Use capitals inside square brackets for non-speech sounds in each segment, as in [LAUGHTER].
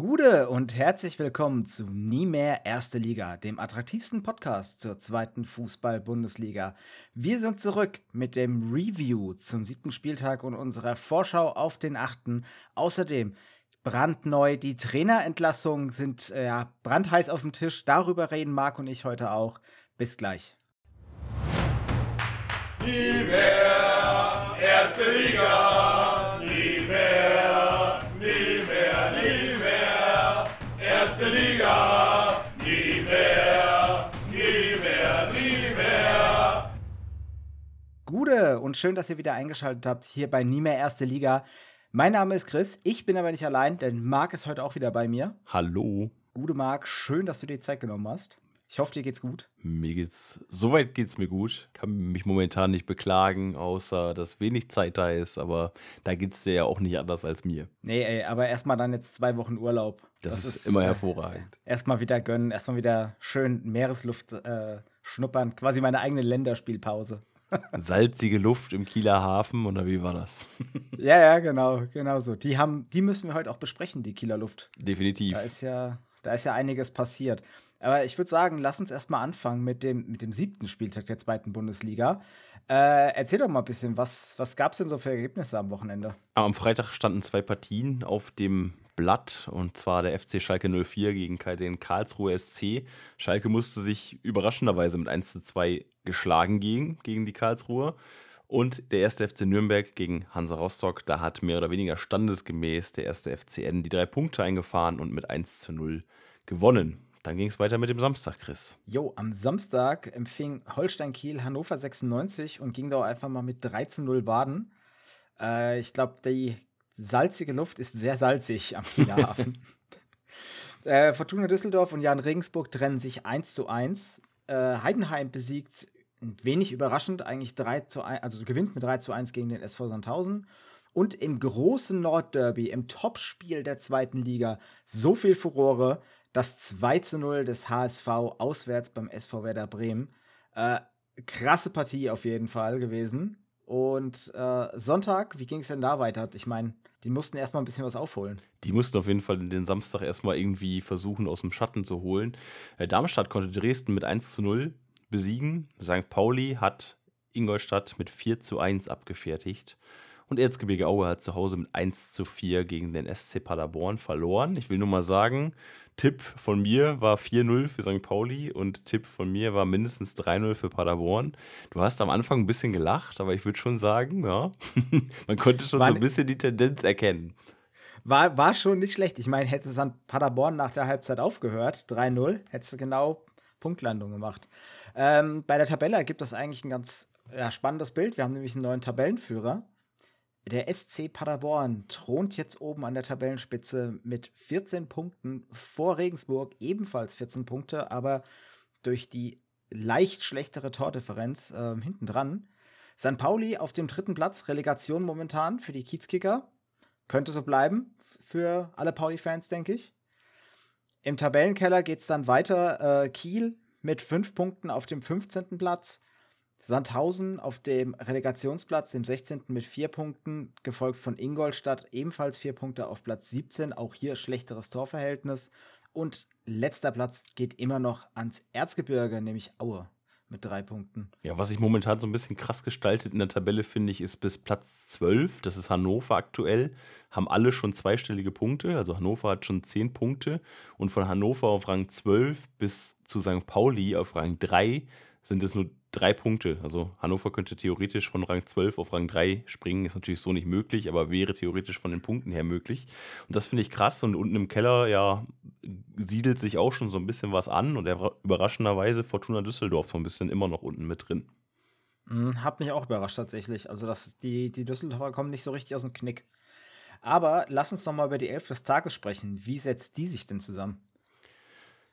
Gude und herzlich willkommen zu Nie mehr Erste Liga, dem attraktivsten Podcast zur zweiten Fußball-Bundesliga. Wir sind zurück mit dem Review zum siebten Spieltag und unserer Vorschau auf den achten. Außerdem brandneu, die Trainerentlassungen sind äh, brandheiß auf dem Tisch. Darüber reden Marc und ich heute auch. Bis gleich. Nie mehr Erste Liga. Und schön, dass ihr wieder eingeschaltet habt hier bei Nie mehr Erste Liga. Mein Name ist Chris, ich bin aber nicht allein, denn Marc ist heute auch wieder bei mir. Hallo. Gute Marc, schön, dass du dir Zeit genommen hast. Ich hoffe, dir geht's gut. Mir geht's, soweit geht's mir gut. Kann mich momentan nicht beklagen, außer dass wenig Zeit da ist, aber da geht's dir ja auch nicht anders als mir. Nee, ey, aber erstmal dann jetzt zwei Wochen Urlaub. Das, das ist, ist, immer äh, hervorragend. Erstmal wieder gönnen, erstmal wieder schön Meeresluft äh, schnuppern, quasi meine eigene Länderspielpause. Salzige Luft im Kieler Hafen oder wie war das? [LAUGHS] ja, ja, genau, genau so. Die haben, die müssen wir heute auch besprechen, die Kieler Luft. Definitiv. Da ist ja, da ist ja einiges passiert. Aber ich würde sagen, lass uns erstmal anfangen mit dem, mit dem siebten Spieltag der zweiten Bundesliga. Äh, erzähl doch mal ein bisschen, was, was gab es denn so für Ergebnisse am Wochenende? Am Freitag standen zwei Partien auf dem Blatt und zwar der FC Schalke 04 gegen den Karlsruhe SC. Schalke musste sich überraschenderweise mit 1 zu 2 geschlagen gegen, gegen die Karlsruhe. Und der erste FC Nürnberg gegen Hansa Rostock, da hat mehr oder weniger standesgemäß der erste FCN die drei Punkte eingefahren und mit 1 zu 0 gewonnen. Dann ging es weiter mit dem Samstag, Chris. Jo, am Samstag empfing Holstein Kiel Hannover 96 und ging da auch einfach mal mit 3 zu 0 baden. Äh, ich glaube, die salzige Luft ist sehr salzig am [LAUGHS] Kieler Hafen. äh, Fortuna Düsseldorf und Jan Regensburg trennen sich 1 zu 1. Äh, Heidenheim besiegt wenig überraschend, eigentlich 3 zu 1, also gewinnt mit 3 zu 1 gegen den SV Sandhausen. Und im großen Nordderby, im Topspiel der zweiten Liga, so viel Furore, das 2 zu 0 des HSV auswärts beim SV Werder Bremen. Äh, krasse Partie auf jeden Fall gewesen. Und äh, Sonntag, wie ging es denn da weiter? Ich meine, die mussten erstmal ein bisschen was aufholen. Die mussten auf jeden Fall den Samstag erstmal irgendwie versuchen, aus dem Schatten zu holen. Äh, Darmstadt konnte Dresden mit 1 zu 0 besiegen. St. Pauli hat Ingolstadt mit 4 zu 1 abgefertigt. Und Erzgebirge Aue hat zu Hause mit 1 zu 4 gegen den SC Paderborn verloren. Ich will nur mal sagen, Tipp von mir war 4-0 für St. Pauli und Tipp von mir war mindestens 3-0 für Paderborn. Du hast am Anfang ein bisschen gelacht, aber ich würde schon sagen, ja, [LAUGHS] man konnte schon war, so ein bisschen die Tendenz erkennen. War, war schon nicht schlecht. Ich meine, hätte St. Paderborn nach der Halbzeit aufgehört, 3-0, hättest du genau Punktlandung gemacht. Ähm, bei der Tabelle gibt es eigentlich ein ganz ja, spannendes Bild. Wir haben nämlich einen neuen Tabellenführer. Der SC Paderborn thront jetzt oben an der Tabellenspitze mit 14 Punkten vor Regensburg, ebenfalls 14 Punkte, aber durch die leicht schlechtere Tordifferenz äh, hinten dran. St. Pauli auf dem dritten Platz, Relegation momentan für die Kiezkicker. Könnte so bleiben für alle Pauli-Fans, denke ich. Im Tabellenkeller geht es dann weiter. Äh, Kiel mit fünf Punkten auf dem 15. Platz. Sandhausen auf dem Relegationsplatz, dem 16. mit vier Punkten, gefolgt von Ingolstadt, ebenfalls vier Punkte auf Platz 17. Auch hier schlechteres Torverhältnis. Und letzter Platz geht immer noch ans Erzgebirge, nämlich Aue mit drei Punkten. Ja, was sich momentan so ein bisschen krass gestaltet in der Tabelle, finde ich, ist bis Platz 12, das ist Hannover aktuell, haben alle schon zweistellige Punkte. Also Hannover hat schon zehn Punkte. Und von Hannover auf Rang 12 bis zu St. Pauli auf Rang 3 sind es nur drei Punkte. Also Hannover könnte theoretisch von Rang 12 auf Rang 3 springen. Ist natürlich so nicht möglich, aber wäre theoretisch von den Punkten her möglich. Und das finde ich krass. Und unten im Keller, ja, siedelt sich auch schon so ein bisschen was an. Und überraschenderweise Fortuna Düsseldorf so ein bisschen immer noch unten mit drin. Mhm, hat mich auch überrascht tatsächlich. Also dass die, die Düsseldorfer kommen nicht so richtig aus dem Knick. Aber lass uns noch mal über die Elf des Tages sprechen. Wie setzt die sich denn zusammen?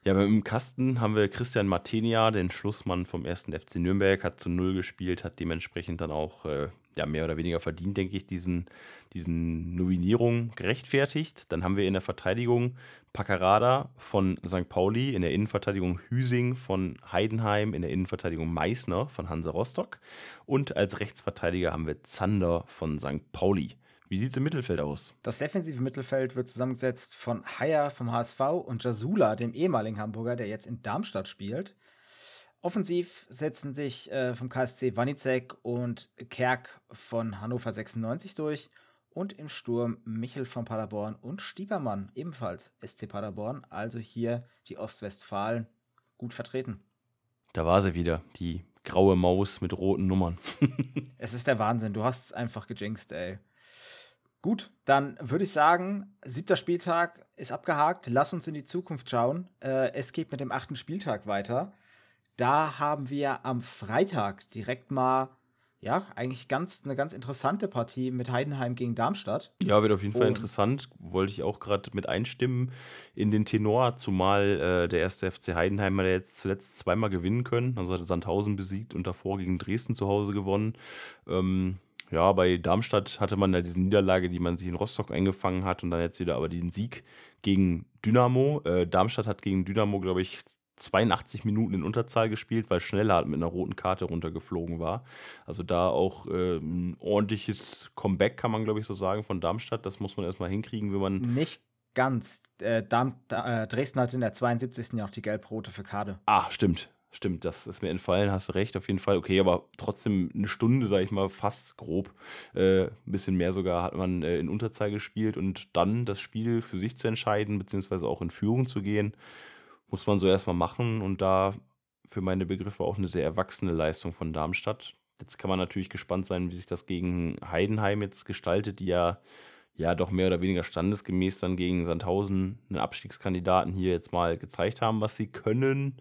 Ja, im Kasten haben wir Christian Martinia, den Schlussmann vom 1. FC Nürnberg, hat zu Null gespielt, hat dementsprechend dann auch äh, ja, mehr oder weniger verdient, denke ich, diesen, diesen Nominierung gerechtfertigt. Dann haben wir in der Verteidigung Paccarada von St. Pauli, in der Innenverteidigung Hüsing von Heidenheim, in der Innenverteidigung Meißner von Hansa Rostock und als Rechtsverteidiger haben wir Zander von St. Pauli. Wie sieht es im Mittelfeld aus? Das defensive Mittelfeld wird zusammengesetzt von Haier vom HSV und Jasula, dem ehemaligen Hamburger, der jetzt in Darmstadt spielt. Offensiv setzen sich äh, vom KSC Wanizek und Kerk von Hannover 96 durch. Und im Sturm Michel von Paderborn und Stiepermann, ebenfalls SC Paderborn. Also hier die Ostwestfalen gut vertreten. Da war sie wieder, die graue Maus mit roten Nummern. [LAUGHS] es ist der Wahnsinn. Du hast es einfach gejinxt, ey. Gut, dann würde ich sagen, siebter Spieltag ist abgehakt. Lass uns in die Zukunft schauen. Äh, es geht mit dem achten Spieltag weiter. Da haben wir am Freitag direkt mal, ja, eigentlich ganz eine ganz interessante Partie mit Heidenheim gegen Darmstadt. Ja, wird auf jeden Fall interessant. Wollte ich auch gerade mit einstimmen in den Tenor, zumal äh, der erste FC Heidenheim hat jetzt zuletzt zweimal gewinnen können. Also hat Sandhausen besiegt und davor gegen Dresden zu Hause gewonnen. Ähm, ja, bei Darmstadt hatte man ja diese Niederlage, die man sich in Rostock eingefangen hat und dann jetzt wieder aber diesen Sieg gegen Dynamo. Äh, Darmstadt hat gegen Dynamo, glaube ich, 82 Minuten in Unterzahl gespielt, weil Schneller mit einer roten Karte runtergeflogen war. Also da auch äh, ein ordentliches Comeback, kann man glaube ich so sagen, von Darmstadt. Das muss man erstmal hinkriegen, wenn man. Nicht ganz. Äh, Darm, äh, Dresden hat in der 72. ja auch die gelb-rote für Kade. Ah, stimmt. Stimmt, das ist mir entfallen, hast recht, auf jeden Fall. Okay, aber trotzdem eine Stunde, sage ich mal, fast grob. Äh, ein bisschen mehr sogar hat man äh, in Unterzahl gespielt und dann das Spiel für sich zu entscheiden, beziehungsweise auch in Führung zu gehen, muss man so erstmal machen und da für meine Begriffe auch eine sehr erwachsene Leistung von Darmstadt. Jetzt kann man natürlich gespannt sein, wie sich das gegen Heidenheim jetzt gestaltet, die ja ja doch mehr oder weniger standesgemäß dann gegen Sandhausen, einen Abstiegskandidaten, hier jetzt mal gezeigt haben, was sie können.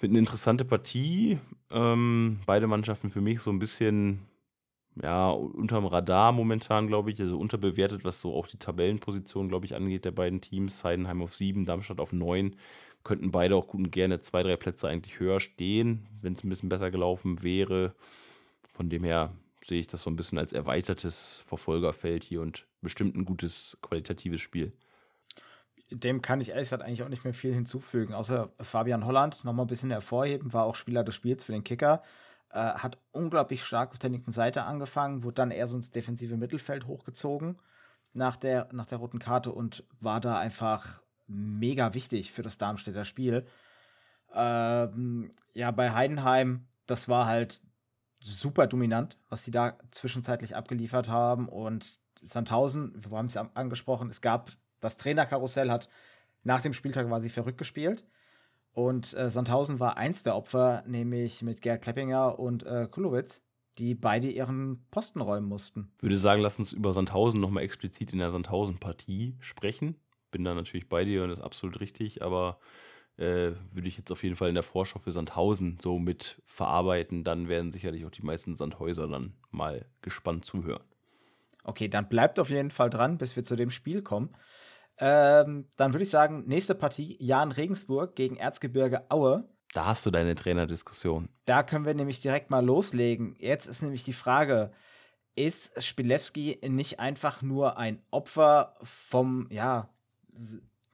Wird eine interessante Partie. Ähm, beide Mannschaften für mich so ein bisschen ja, unterm Radar momentan, glaube ich. Also unterbewertet, was so auch die Tabellenposition, glaube ich, angeht der beiden Teams. Heidenheim auf sieben, Darmstadt auf neun. Könnten beide auch gut und gerne zwei, drei Plätze eigentlich höher stehen, wenn es ein bisschen besser gelaufen wäre. Von dem her sehe ich das so ein bisschen als erweitertes Verfolgerfeld hier und bestimmt ein gutes qualitatives Spiel dem kann ich ehrlich gesagt eigentlich auch nicht mehr viel hinzufügen, außer Fabian Holland nochmal ein bisschen hervorheben, war auch Spieler des Spiels für den Kicker. Äh, hat unglaublich stark auf der linken Seite angefangen, wurde dann eher so ins defensive Mittelfeld hochgezogen nach der, nach der roten Karte und war da einfach mega wichtig für das Darmstädter Spiel. Ähm, ja, bei Heidenheim, das war halt super dominant, was sie da zwischenzeitlich abgeliefert haben. Und Sandhausen, wir haben es angesprochen, es gab das Trainerkarussell hat nach dem Spieltag quasi verrückt gespielt. Und äh, Sandhausen war eins der Opfer, nämlich mit Gerd Kleppinger und äh, Kulowitz, die beide ihren Posten räumen mussten. Würde sagen, lass uns über Sandhausen nochmal explizit in der Sandhausen-Partie sprechen. Bin da natürlich bei dir und das ist absolut richtig, aber äh, würde ich jetzt auf jeden Fall in der Vorschau für Sandhausen so mit verarbeiten. Dann werden sicherlich auch die meisten Sandhäuser dann mal gespannt zuhören. Okay, dann bleibt auf jeden Fall dran, bis wir zu dem Spiel kommen. Ähm, dann würde ich sagen, nächste Partie, Jan Regensburg gegen Erzgebirge Aue. Da hast du deine Trainerdiskussion. Da können wir nämlich direkt mal loslegen. Jetzt ist nämlich die Frage, ist Spilewski nicht einfach nur ein Opfer vom, ja,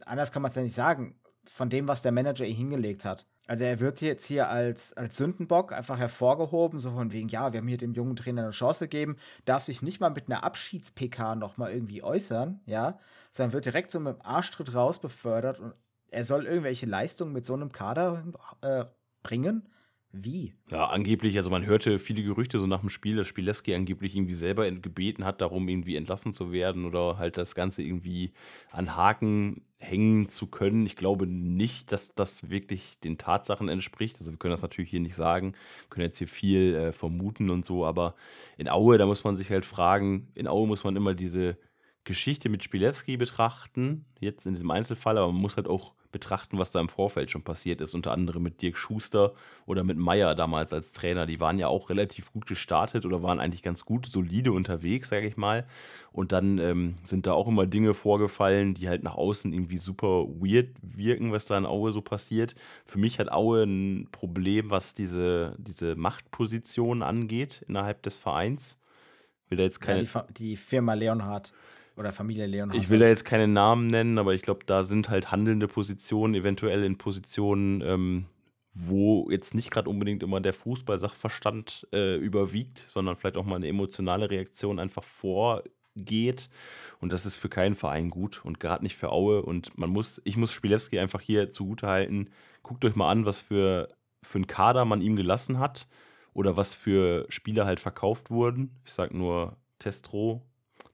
anders kann man es ja nicht sagen, von dem, was der Manager ihr hingelegt hat? Also er wird jetzt hier als, als Sündenbock einfach hervorgehoben, so von wegen, ja, wir haben hier dem jungen Trainer eine Chance gegeben, darf sich nicht mal mit einer Abschieds-PK nochmal irgendwie äußern, ja, sondern wird direkt so mit dem Arschtritt raus befördert und er soll irgendwelche Leistungen mit so einem Kader äh, bringen. Wie? Ja, angeblich, also man hörte viele Gerüchte so nach dem Spiel, dass Spielewski angeblich irgendwie selber gebeten hat, darum irgendwie entlassen zu werden oder halt das Ganze irgendwie an Haken hängen zu können. Ich glaube nicht, dass das wirklich den Tatsachen entspricht. Also wir können das natürlich hier nicht sagen, können jetzt hier viel äh, vermuten und so, aber in Aue, da muss man sich halt fragen, in Aue muss man immer diese Geschichte mit Spielewski betrachten, jetzt in diesem Einzelfall, aber man muss halt auch betrachten, was da im Vorfeld schon passiert ist, unter anderem mit Dirk Schuster oder mit Meyer damals als Trainer. Die waren ja auch relativ gut gestartet oder waren eigentlich ganz gut, solide unterwegs, sage ich mal. Und dann ähm, sind da auch immer Dinge vorgefallen, die halt nach außen irgendwie super weird wirken, was da in Aue so passiert. Für mich hat Aue ein Problem, was diese, diese Machtposition angeht innerhalb des Vereins. Will da jetzt keine. Ja, die, die Firma Leonhardt. Oder Familie Leonhardt. Ich will da jetzt keine Namen nennen, aber ich glaube, da sind halt handelnde Positionen, eventuell in Positionen, ähm, wo jetzt nicht gerade unbedingt immer der Fußball-Sachverstand äh, überwiegt, sondern vielleicht auch mal eine emotionale Reaktion einfach vorgeht. Und das ist für keinen Verein gut und gerade nicht für Aue. Und man muss, ich muss Spielewski einfach hier zugutehalten. Guckt euch mal an, was für, für ein Kader man ihm gelassen hat oder was für Spieler halt verkauft wurden. Ich sage nur Testro,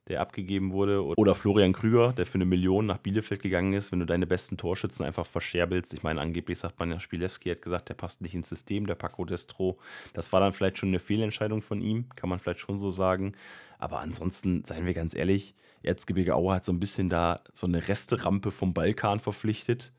der abgegeben wurde. Oder Florian Krüger, der für eine Million nach Bielefeld gegangen ist, wenn du deine besten Torschützen einfach verscherbelst. Ich meine, angeblich sagt man ja, Spielewski hat gesagt, der passt nicht ins System, der Paco Destro. Das war dann vielleicht schon eine Fehlentscheidung von ihm, kann man vielleicht schon so sagen. Aber ansonsten, seien wir ganz ehrlich, Erzgebirge Aue hat so ein bisschen da so eine Resterampe vom Balkan verpflichtet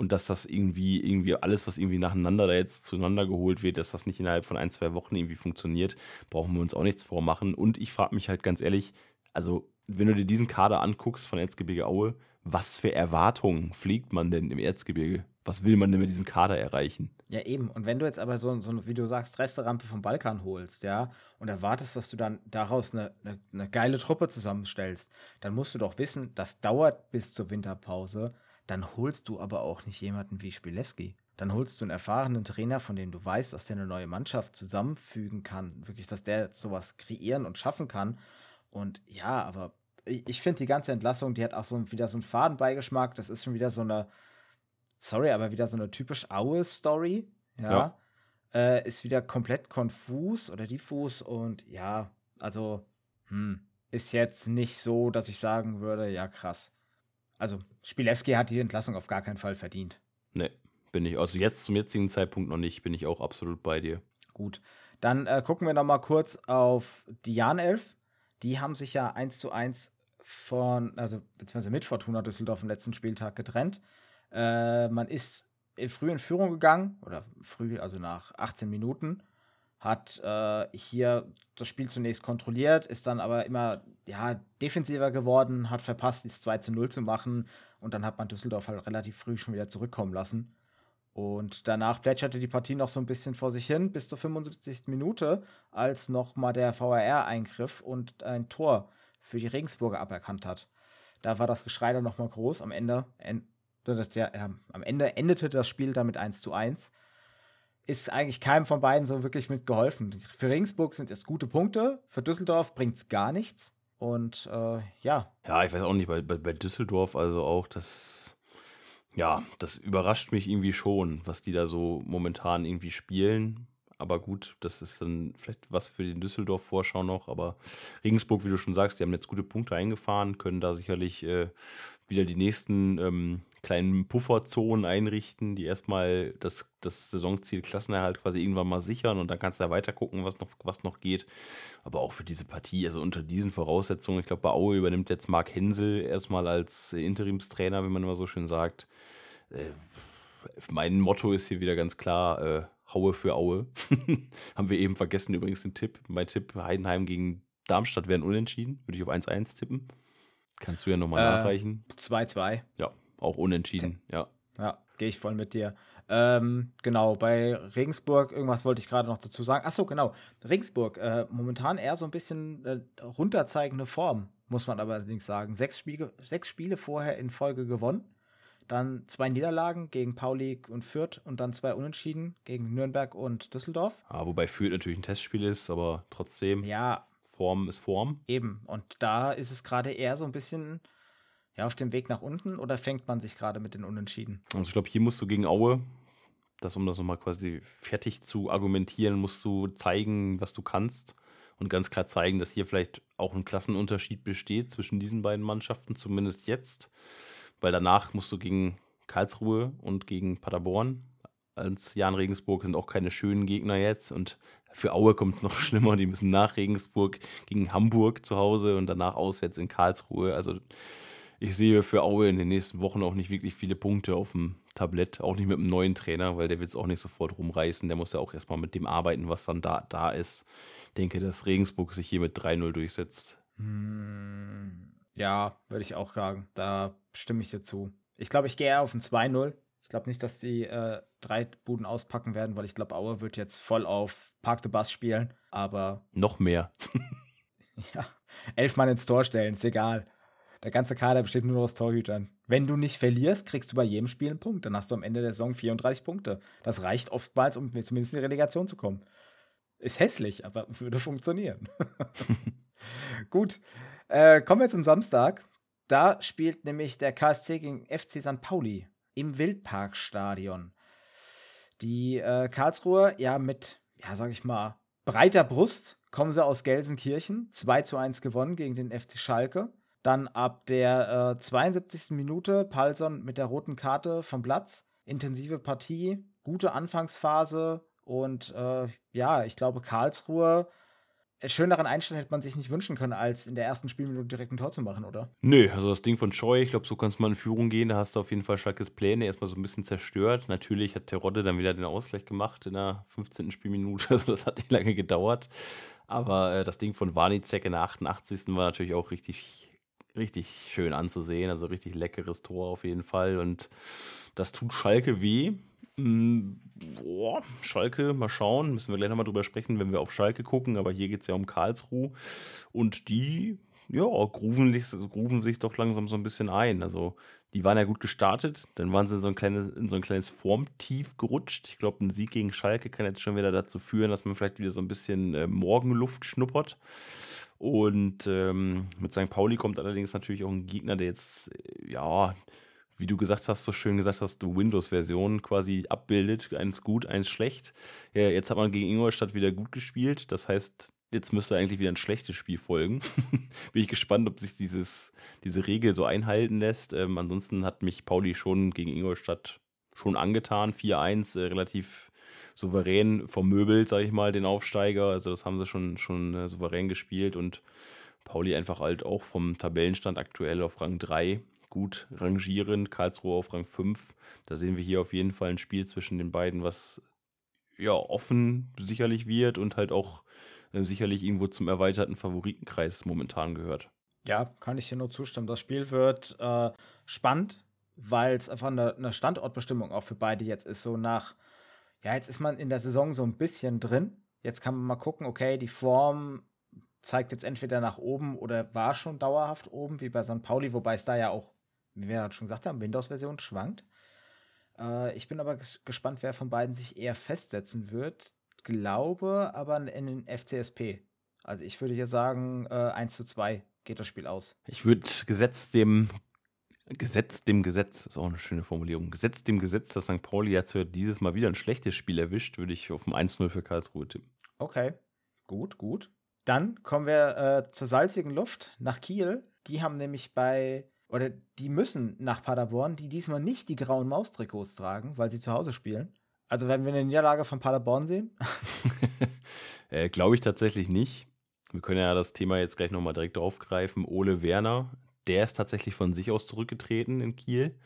und dass das irgendwie, irgendwie alles, was irgendwie nacheinander da jetzt zueinander geholt wird, dass das nicht innerhalb von ein, zwei Wochen irgendwie funktioniert, brauchen wir uns auch nichts vormachen. Und ich frage mich halt ganz ehrlich, also wenn du dir diesen Kader anguckst von Erzgebirge Aue, was für Erwartungen fliegt man denn im Erzgebirge? Was will man denn mit diesem Kader erreichen? Ja, eben. Und wenn du jetzt aber so, so wie du sagst, Resterampe vom Balkan holst, ja, und erwartest, dass du dann daraus eine, eine, eine geile Truppe zusammenstellst, dann musst du doch wissen, das dauert bis zur Winterpause. Dann holst du aber auch nicht jemanden wie Spielewski. Dann holst du einen erfahrenen Trainer, von dem du weißt, dass der eine neue Mannschaft zusammenfügen kann. Wirklich, dass der sowas kreieren und schaffen kann. Und ja, aber ich, ich finde die ganze Entlassung, die hat auch so wieder so einen Fadenbeigeschmack. Das ist schon wieder so eine, sorry, aber wieder so eine typisch Aue-Story. Ja. ja. Äh, ist wieder komplett konfus oder diffus und ja, also, hm, ist jetzt nicht so, dass ich sagen würde, ja, krass. Also, Spielewski hat die Entlassung auf gar keinen Fall verdient. Nee, bin ich. Also, jetzt zum jetzigen Zeitpunkt noch nicht, bin ich auch absolut bei dir. Gut. Dann äh, gucken wir noch mal kurz auf die Jan-Elf die haben sich ja eins zu eins von, also beziehungsweise mit Fortuna Düsseldorf am letzten Spieltag getrennt. Äh, man ist früh in Führung gegangen, oder früh, also nach 18 Minuten, hat äh, hier das Spiel zunächst kontrolliert, ist dann aber immer ja, defensiver geworden, hat verpasst, das 2 zu 0 zu machen und dann hat man Düsseldorf halt relativ früh schon wieder zurückkommen lassen. Und danach plätscherte die Partie noch so ein bisschen vor sich hin, bis zur 75. Minute, als nochmal der VAR eingriff und ein Tor für die Regensburger aberkannt hat. Da war das Geschrei dann nochmal groß. Am Ende, en der, äh, am Ende endete das Spiel dann mit 1 zu 1. Ist eigentlich keinem von beiden so wirklich mitgeholfen. Für Regensburg sind es gute Punkte, für Düsseldorf bringt es gar nichts. Und äh, ja. Ja, ich weiß auch nicht, bei, bei, bei Düsseldorf also auch, das ja, das überrascht mich irgendwie schon, was die da so momentan irgendwie spielen. Aber gut, das ist dann vielleicht was für den Düsseldorf-Vorschau noch. Aber Regensburg, wie du schon sagst, die haben jetzt gute Punkte eingefahren, können da sicherlich äh, wieder die nächsten ähm, kleinen Pufferzonen einrichten, die erstmal das, das Saisonziel Klassenerhalt quasi irgendwann mal sichern und dann kannst du ja weiter gucken, was noch, was noch geht. Aber auch für diese Partie, also unter diesen Voraussetzungen, ich glaube, bei Aue übernimmt jetzt Marc Hensel erstmal als Interimstrainer, wie man immer so schön sagt. Äh, mein Motto ist hier wieder ganz klar, äh, Haue für Aue. [LAUGHS] Haben wir eben vergessen übrigens den Tipp. Mein Tipp, Heidenheim gegen Darmstadt wären unentschieden. Würde ich auf 1-1 tippen. Kannst du ja nochmal äh, nachreichen. 2-2. Ja, auch unentschieden, ja. Ja, gehe ich voll mit dir. Ähm, genau, bei Regensburg, irgendwas wollte ich gerade noch dazu sagen. Achso, genau. Regensburg, äh, momentan eher so ein bisschen äh, runterzeigende Form, muss man aber allerdings sagen. Sechs Spiele, sechs Spiele vorher in Folge gewonnen. Dann zwei Niederlagen gegen Pauli und Fürth und dann zwei Unentschieden gegen Nürnberg und Düsseldorf. Ja, wobei Fürth natürlich ein Testspiel ist, aber trotzdem. Ja. Form ist Form. Eben. Und da ist es gerade eher so ein bisschen ja, auf dem Weg nach unten oder fängt man sich gerade mit den Unentschieden? Also ich glaube, hier musst du gegen Aue, das, um das nochmal quasi fertig zu argumentieren, musst du zeigen, was du kannst und ganz klar zeigen, dass hier vielleicht auch ein Klassenunterschied besteht zwischen diesen beiden Mannschaften, zumindest jetzt. Weil danach musst du gegen Karlsruhe und gegen Paderborn als Jan Regensburg sind auch keine schönen Gegner jetzt und für Aue kommt es noch [LAUGHS] schlimmer. Die müssen nach Regensburg gegen Hamburg zu Hause und danach auswärts in Karlsruhe. Also ich sehe für Aue in den nächsten Wochen auch nicht wirklich viele Punkte auf dem Tablett, auch nicht mit einem neuen Trainer, weil der wird es auch nicht sofort rumreißen. Der muss ja auch erstmal mit dem arbeiten, was dann da, da ist. Ich denke, dass Regensburg sich hier mit 3-0 durchsetzt. Hm, ja, würde ich auch sagen. Da stimme ich dir zu. Ich glaube, ich gehe eher auf ein 2-0. Ich glaube nicht, dass die äh, drei Buden auspacken werden, weil ich glaube, Aue wird jetzt voll auf Park the Bus spielen. Aber. Noch mehr. [LAUGHS] ja, elf Mann ins Tor stellen, ist egal. Der ganze Kader besteht nur aus Torhütern. Wenn du nicht verlierst, kriegst du bei jedem Spiel einen Punkt. Dann hast du am Ende der Saison 34 Punkte. Das reicht oftmals, um zumindest in die Relegation zu kommen. Ist hässlich, aber [LAUGHS] würde funktionieren. [LAUGHS] Gut, äh, kommen wir zum Samstag. Da spielt nämlich der KSC gegen FC St. Pauli im Wildparkstadion. Die äh, Karlsruhe, ja, mit, ja, sag ich mal, breiter Brust kommen sie aus Gelsenkirchen. 2 zu 1 gewonnen gegen den FC Schalke. Dann ab der äh, 72. Minute Palson mit der roten Karte vom Platz. Intensive Partie, gute Anfangsphase und äh, ja, ich glaube, Karlsruhe schöneren Einstand hätte man sich nicht wünschen können, als in der ersten Spielminute direkt ein Tor zu machen, oder? Nö, also das Ding von Scheu, ich glaube, so kannst du mal in Führung gehen. Da hast du auf jeden Fall Schalkes Pläne erstmal so ein bisschen zerstört. Natürlich hat Terodde dann wieder den Ausgleich gemacht in der 15. Spielminute. [LAUGHS] Also das hat nicht lange gedauert. Aber äh, das Ding von Warnizek in der 88. war natürlich auch richtig, richtig schön anzusehen. Also richtig leckeres Tor auf jeden Fall. Und das tut Schalke weh. Hm, boah, Schalke, mal schauen. Müssen wir gleich nochmal drüber sprechen, wenn wir auf Schalke gucken. Aber hier geht es ja um Karlsruhe. Und die, ja, grufen, grufen sich doch langsam so ein bisschen ein. Also, die waren ja gut gestartet. Dann waren sie in so ein kleines, in so ein kleines Formtief gerutscht. Ich glaube, ein Sieg gegen Schalke kann jetzt schon wieder dazu führen, dass man vielleicht wieder so ein bisschen äh, Morgenluft schnuppert. Und ähm, mit St. Pauli kommt allerdings natürlich auch ein Gegner, der jetzt, äh, ja, wie du gesagt hast, so schön gesagt hast, Windows-Version quasi abbildet. Eins gut, eins schlecht. Ja, jetzt hat man gegen Ingolstadt wieder gut gespielt. Das heißt, jetzt müsste eigentlich wieder ein schlechtes Spiel folgen. [LAUGHS] Bin ich gespannt, ob sich dieses, diese Regel so einhalten lässt. Ähm, ansonsten hat mich Pauli schon gegen Ingolstadt schon angetan. 4-1, äh, relativ souverän vom Möbel, sage ich mal, den Aufsteiger. Also das haben sie schon, schon äh, souverän gespielt und Pauli einfach halt auch vom Tabellenstand aktuell auf Rang 3 gut rangieren. Karlsruhe auf Rang 5. Da sehen wir hier auf jeden Fall ein Spiel zwischen den beiden, was ja offen sicherlich wird und halt auch äh, sicherlich irgendwo zum erweiterten Favoritenkreis momentan gehört. Ja, kann ich dir nur zustimmen. Das Spiel wird äh, spannend, weil es einfach eine, eine, Standortbestimmung auch für beide jetzt ist. So nach, ja, jetzt ist man in der Saison so ein bisschen drin. Jetzt kann man mal gucken, okay, die Form zeigt jetzt entweder nach oben oder war schon dauerhaft oben, wie bei St. Pauli, wobei es da ja auch wie wir gerade schon gesagt haben, Windows-Version schwankt. Äh, ich bin aber ges gespannt, wer von beiden sich eher festsetzen wird. Glaube aber in den FCSP. Also ich würde hier sagen, äh, 1 zu 2 geht das Spiel aus. Ich würde Gesetz dem Gesetz dem Gesetz, ist auch eine schöne Formulierung. Gesetz dem Gesetz, dass St. Pauli jetzt dieses Mal wieder ein schlechtes Spiel erwischt, würde ich auf ein 1-0 für Karlsruhe tippen. Okay, gut, gut. Dann kommen wir äh, zur salzigen Luft nach Kiel. Die haben nämlich bei oder die müssen nach Paderborn, die diesmal nicht die grauen Maustrikots tragen, weil sie zu Hause spielen. Also werden wir eine Niederlage von Paderborn sehen? [LAUGHS] äh, Glaube ich tatsächlich nicht. Wir können ja das Thema jetzt gleich nochmal direkt aufgreifen. Ole Werner, der ist tatsächlich von sich aus zurückgetreten in Kiel.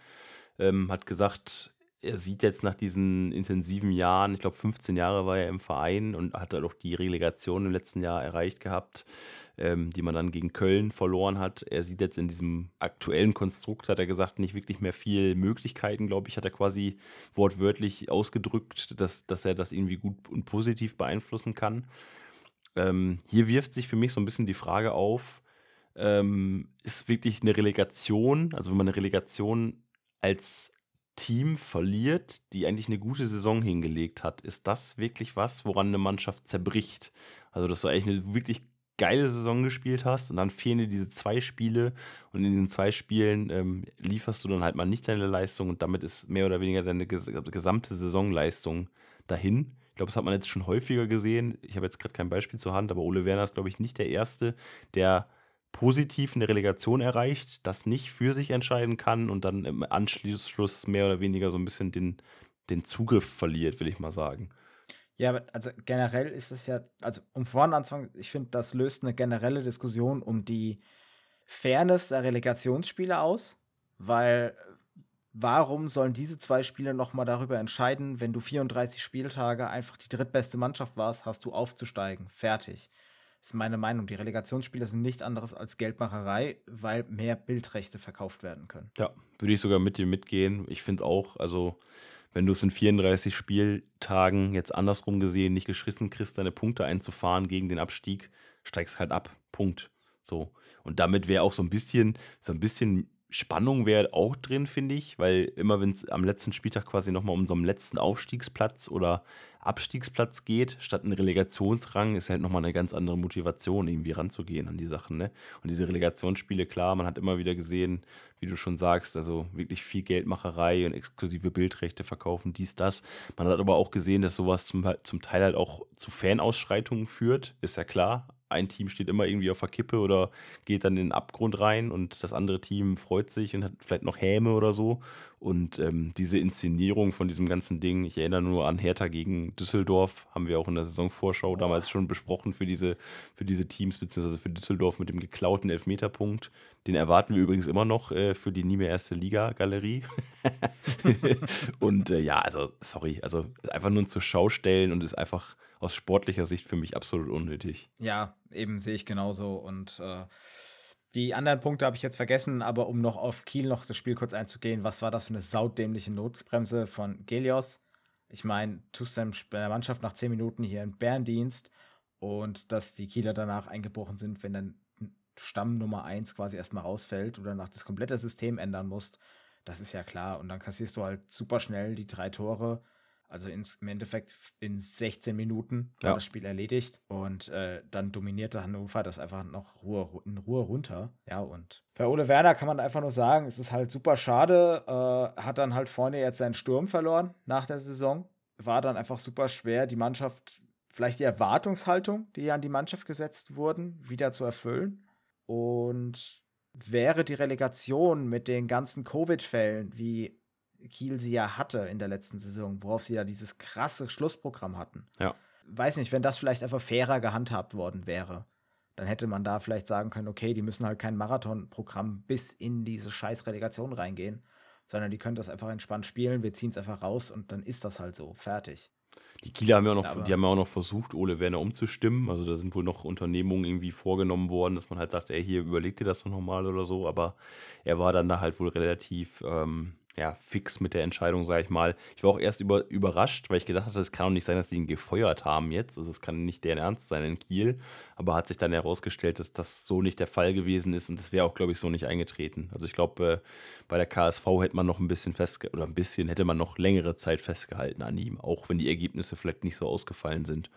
Ähm, hat gesagt, er sieht jetzt nach diesen intensiven Jahren, ich glaube 15 Jahre war er im Verein und hat halt auch die Relegation im letzten Jahr erreicht gehabt, ähm, die man dann gegen Köln verloren hat. Er sieht jetzt in diesem aktuellen Konstrukt, hat er gesagt, nicht wirklich mehr viel Möglichkeiten, glaube ich, hat er quasi wortwörtlich ausgedrückt, dass, dass er das irgendwie gut und positiv beeinflussen kann. Ähm, hier wirft sich für mich so ein bisschen die Frage auf, ähm, ist wirklich eine Relegation, also wenn man eine Relegation als Team verliert, die eigentlich eine gute Saison hingelegt hat, ist das wirklich was, woran eine Mannschaft zerbricht? Also, dass du eigentlich eine wirklich geile Saison gespielt hast und dann fehlen dir diese zwei Spiele und in diesen zwei Spielen ähm, lieferst du dann halt mal nicht deine Leistung und damit ist mehr oder weniger deine ges gesamte Saisonleistung dahin. Ich glaube, das hat man jetzt schon häufiger gesehen. Ich habe jetzt gerade kein Beispiel zur Hand, aber Ole Werner ist, glaube ich, nicht der Erste, der positiv eine Relegation erreicht, das nicht für sich entscheiden kann und dann im Anschluss mehr oder weniger so ein bisschen den, den Zugriff verliert, will ich mal sagen. Ja, also generell ist es ja, also um vorne anzufangen, ich finde, das löst eine generelle Diskussion um die Fairness der Relegationsspiele aus, weil warum sollen diese zwei Spiele nochmal darüber entscheiden, wenn du 34 Spieltage einfach die drittbeste Mannschaft warst, hast du aufzusteigen. Fertig ist meine Meinung. Die Relegationsspiele sind nichts anderes als Geldmacherei, weil mehr Bildrechte verkauft werden können. Ja, würde ich sogar mit dir mitgehen. Ich finde auch, also wenn du es in 34 Spieltagen jetzt andersrum gesehen nicht geschissen kriegst, deine Punkte einzufahren gegen den Abstieg, steigst halt ab. Punkt. So. Und damit wäre auch so ein bisschen, so ein bisschen Spannung wäre auch drin, finde ich, weil immer wenn es am letzten Spieltag quasi nochmal um so einen letzten Aufstiegsplatz oder Abstiegsplatz geht, statt einen Relegationsrang, ist halt nochmal eine ganz andere Motivation, irgendwie ranzugehen an die Sachen. Ne? Und diese Relegationsspiele, klar, man hat immer wieder gesehen, wie du schon sagst, also wirklich viel Geldmacherei und exklusive Bildrechte verkaufen, dies, das. Man hat aber auch gesehen, dass sowas zum, zum Teil halt auch zu Fanausschreitungen führt, ist ja klar ein Team steht immer irgendwie auf der Kippe oder geht dann in den Abgrund rein und das andere Team freut sich und hat vielleicht noch Häme oder so. Und ähm, diese Inszenierung von diesem ganzen Ding, ich erinnere nur an Hertha gegen Düsseldorf, haben wir auch in der Saisonvorschau damals schon besprochen für diese, für diese Teams, beziehungsweise für Düsseldorf mit dem geklauten Elfmeterpunkt. Den erwarten wir übrigens immer noch äh, für die nie mehr erste Liga-Galerie. [LAUGHS] und äh, ja, also, sorry, also einfach nur zur Schau stellen und ist einfach aus sportlicher Sicht für mich absolut unnötig. Ja, eben sehe ich genauso. Und äh, die anderen Punkte habe ich jetzt vergessen, aber um noch auf Kiel noch das Spiel kurz einzugehen, was war das für eine saudämliche Notbremse von Gelios? Ich meine, tust deiner Mannschaft nach zehn Minuten hier in Bärendienst und dass die Kieler danach eingebrochen sind, wenn dann Stamm Nummer 1 quasi erstmal rausfällt oder nach das komplette System ändern musst, das ist ja klar. Und dann kassierst du halt super schnell die drei Tore also ins, im Endeffekt in 16 Minuten war ja. das Spiel erledigt und äh, dann dominierte Hannover das einfach noch Ruhe, in Ruhe runter. Ja, und bei Ole Werner kann man einfach nur sagen, es ist halt super schade. Äh, hat dann halt vorne jetzt seinen Sturm verloren nach der Saison. War dann einfach super schwer, die Mannschaft, vielleicht die Erwartungshaltung, die an die Mannschaft gesetzt wurden, wieder zu erfüllen. Und wäre die Relegation mit den ganzen Covid-Fällen wie Kiel sie ja hatte in der letzten Saison, worauf sie ja dieses krasse Schlussprogramm hatten. Ja. Weiß nicht, wenn das vielleicht einfach fairer gehandhabt worden wäre, dann hätte man da vielleicht sagen können, okay, die müssen halt kein Marathonprogramm bis in diese scheiß Relegation reingehen, sondern die können das einfach entspannt spielen, wir ziehen es einfach raus und dann ist das halt so, fertig. Die Kieler haben ja auch noch, Aber die haben ja auch noch versucht, Ole Werner umzustimmen. Also da sind wohl noch Unternehmungen irgendwie vorgenommen worden, dass man halt sagt, ey, hier überleg dir das doch nochmal oder so. Aber er war dann da halt wohl relativ ähm, ja, fix mit der Entscheidung, sage ich mal. Ich war auch erst über, überrascht, weil ich gedacht hatte, es kann doch nicht sein, dass die ihn gefeuert haben jetzt. Also es kann nicht deren Ernst sein in Kiel. Aber hat sich dann herausgestellt, dass das so nicht der Fall gewesen ist und das wäre auch, glaube ich, so nicht eingetreten. Also ich glaube, äh, bei der KSV hätte man noch ein bisschen festge oder ein bisschen hätte man noch längere Zeit festgehalten an ihm, auch wenn die Ergebnisse vielleicht nicht so ausgefallen sind.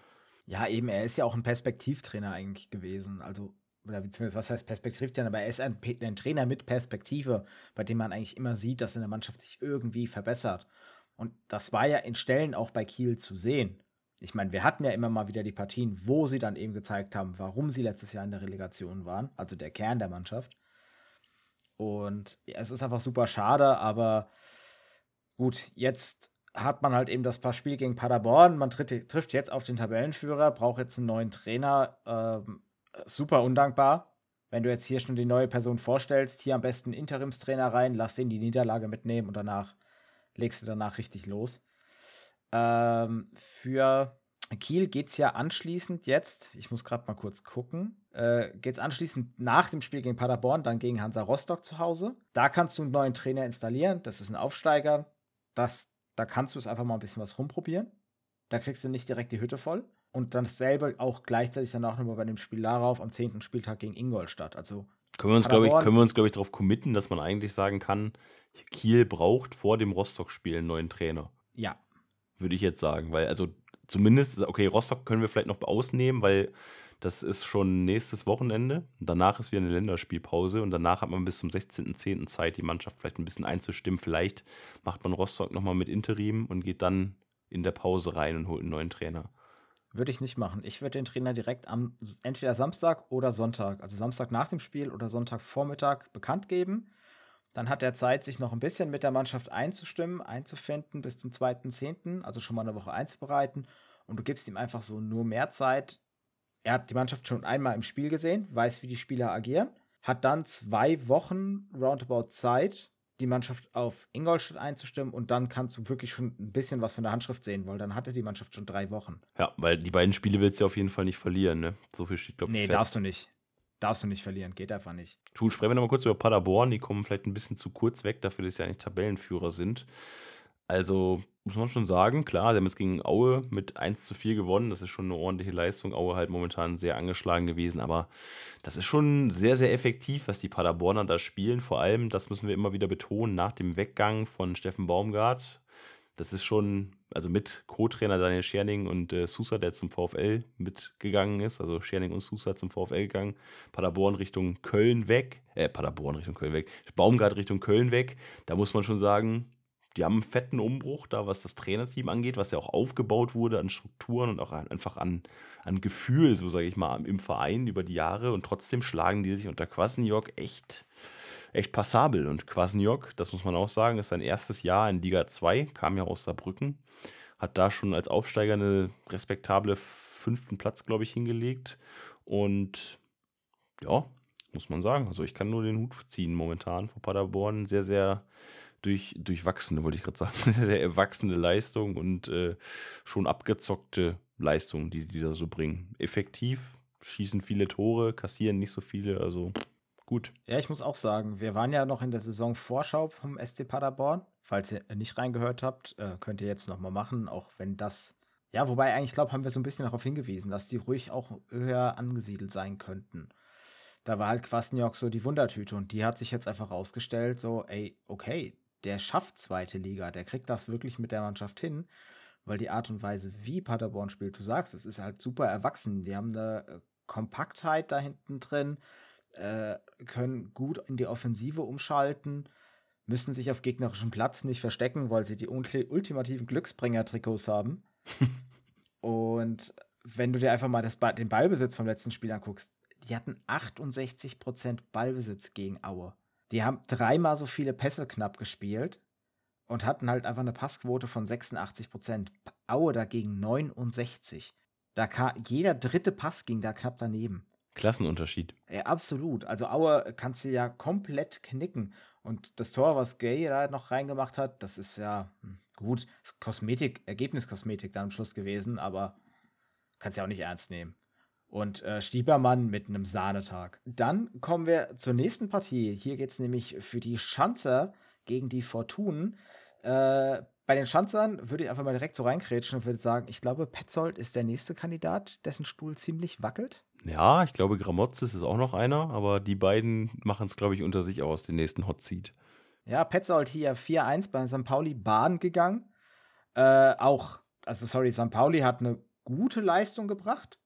Ja, eben, er ist ja auch ein Perspektivtrainer eigentlich gewesen. Also oder zumindest was heißt Perspektivtrainer, aber er ist ein, ein, Trainer mit Perspektive, bei dem man eigentlich immer sieht, dass in der Mannschaft sich irgendwie verbessert. Und das war ja in Stellen auch bei Kiel zu sehen. Ich meine, wir hatten ja immer mal wieder die Partien, wo sie dann eben gezeigt haben, warum sie letztes Jahr in der Relegation waren, also der Kern der Mannschaft. Und ja, es ist einfach super schade, aber gut, jetzt hat man halt eben das paar Spiel gegen Paderborn. Man tritt, trifft jetzt auf den Tabellenführer, braucht jetzt einen neuen Trainer. Ähm, super undankbar. Wenn du jetzt hier schon die neue Person vorstellst, hier am besten Interimstrainer rein, lass den die Niederlage mitnehmen und danach legst du danach richtig los. Ähm, für Kiel geht es ja anschließend jetzt, ich muss gerade mal kurz gucken, äh, geht es anschließend nach dem Spiel gegen Paderborn, dann gegen Hansa Rostock zu Hause. Da kannst du einen neuen Trainer installieren, das ist ein Aufsteiger. Das, da kannst du es einfach mal ein bisschen was rumprobieren. Da kriegst du nicht direkt die Hütte voll und dann dasselbe auch gleichzeitig dann auch nochmal bei dem Spiel darauf am 10. Spieltag gegen Ingolstadt. Also können wir uns, glaube ich, können wir uns, glaube ich, darauf committen, dass man eigentlich sagen kann, Kiel braucht vor dem Rostock-Spiel einen neuen Trainer. Ja. Würde ich jetzt sagen, weil, also zumindest, okay, Rostock können wir vielleicht noch ausnehmen, weil das ist schon nächstes Wochenende. Danach ist wieder eine Länderspielpause und danach hat man bis zum 16.10. Zeit, die Mannschaft vielleicht ein bisschen einzustimmen. Vielleicht macht man Rostock nochmal mit Interim und geht dann in der Pause rein und holt einen neuen Trainer. Würde ich nicht machen. Ich würde den Trainer direkt am entweder Samstag oder Sonntag, also Samstag nach dem Spiel oder Sonntagvormittag bekannt geben. Dann hat er Zeit, sich noch ein bisschen mit der Mannschaft einzustimmen, einzufinden bis zum 2.10., also schon mal eine Woche einzubereiten. Und du gibst ihm einfach so nur mehr Zeit. Er hat die Mannschaft schon einmal im Spiel gesehen, weiß, wie die Spieler agieren, hat dann zwei Wochen roundabout Zeit, die Mannschaft auf Ingolstadt einzustimmen und dann kannst du wirklich schon ein bisschen was von der Handschrift sehen, weil dann hatte die Mannschaft schon drei Wochen. Ja, weil die beiden Spiele willst du auf jeden Fall nicht verlieren, ne? So viel steht, glaube ich. Nee, fest. darfst du nicht. Darfst du nicht verlieren, geht einfach nicht. Tu, sprechen wir nochmal kurz über Paderborn, die kommen vielleicht ein bisschen zu kurz weg, dafür, dass sie eigentlich Tabellenführer sind. Also, muss man schon sagen. Klar, sie haben jetzt gegen Aue mit 1 zu 4 gewonnen. Das ist schon eine ordentliche Leistung. Aue halt momentan sehr angeschlagen gewesen, aber das ist schon sehr, sehr effektiv, was die Paderborner da spielen. Vor allem, das müssen wir immer wieder betonen, nach dem Weggang von Steffen Baumgart. Das ist schon, also mit Co-Trainer Daniel Scherning und äh, Sousa, der zum VfL mitgegangen ist. Also Scherning und Sousa zum VfL gegangen. Paderborn Richtung Köln weg. Äh, Paderborn Richtung Köln weg. Baumgart Richtung Köln weg. Da muss man schon sagen, die haben einen fetten Umbruch da, was das Trainerteam angeht, was ja auch aufgebaut wurde an Strukturen und auch einfach an, an Gefühl, so sage ich mal, im Verein über die Jahre. Und trotzdem schlagen die sich unter Kwasniok echt, echt passabel. Und Kwasniok, das muss man auch sagen, ist sein erstes Jahr in Liga 2, kam ja aus Saarbrücken, hat da schon als Aufsteiger eine respektable fünften Platz, glaube ich, hingelegt. Und ja, muss man sagen. Also ich kann nur den Hut ziehen momentan vor Paderborn. Sehr, sehr durch, durchwachsene, wollte ich gerade sagen, [LAUGHS] sehr erwachsene Leistung und äh, schon abgezockte Leistung, die die da so bringen. Effektiv, schießen viele Tore, kassieren nicht so viele, also gut. Ja, ich muss auch sagen, wir waren ja noch in der Saison Vorschau vom SC Paderborn. Falls ihr nicht reingehört habt, äh, könnt ihr jetzt nochmal machen, auch wenn das. Ja, wobei eigentlich, glaube haben wir so ein bisschen darauf hingewiesen, dass die ruhig auch höher angesiedelt sein könnten. Da war halt Kwasniok so die Wundertüte und die hat sich jetzt einfach rausgestellt, so, ey, okay, der schafft zweite Liga, der kriegt das wirklich mit der Mannschaft hin, weil die Art und Weise, wie Paderborn spielt, du sagst, es ist halt super erwachsen. Die haben eine äh, Kompaktheit da hinten drin, äh, können gut in die Offensive umschalten, müssen sich auf gegnerischem Platz nicht verstecken, weil sie die ultimativen Glücksbringer-Trikots haben. [LAUGHS] und wenn du dir einfach mal das, den Ballbesitz vom letzten Spiel anguckst, die hatten 68% Ballbesitz gegen Aue. Die haben dreimal so viele Pässe knapp gespielt und hatten halt einfach eine Passquote von 86 Prozent. Aue dagegen 69. Da kam, jeder dritte Pass ging da knapp daneben. Klassenunterschied. Ja, absolut. Also Aue kannst du ja komplett knicken. Und das Tor, was Gay da noch reingemacht hat, das ist ja hm, gut, Kosmetik, Ergebniskosmetik dann am Schluss gewesen, aber kannst ja auch nicht ernst nehmen und äh, Stiepermann mit einem Sahnetag. Dann kommen wir zur nächsten Partie. Hier geht es nämlich für die Schanzer gegen die Fortunen. Äh, bei den Schanzern würde ich einfach mal direkt so reinkrätschen und würde sagen, ich glaube, Petzold ist der nächste Kandidat, dessen Stuhl ziemlich wackelt. Ja, ich glaube, Gramotzes ist auch noch einer, aber die beiden machen es, glaube ich, unter sich aus, den nächsten Hot Seat. Ja, Petzold hier 4-1 bei St. Pauli Bahn gegangen. Äh, auch, also sorry, St. Pauli hat eine gute Leistung gebracht.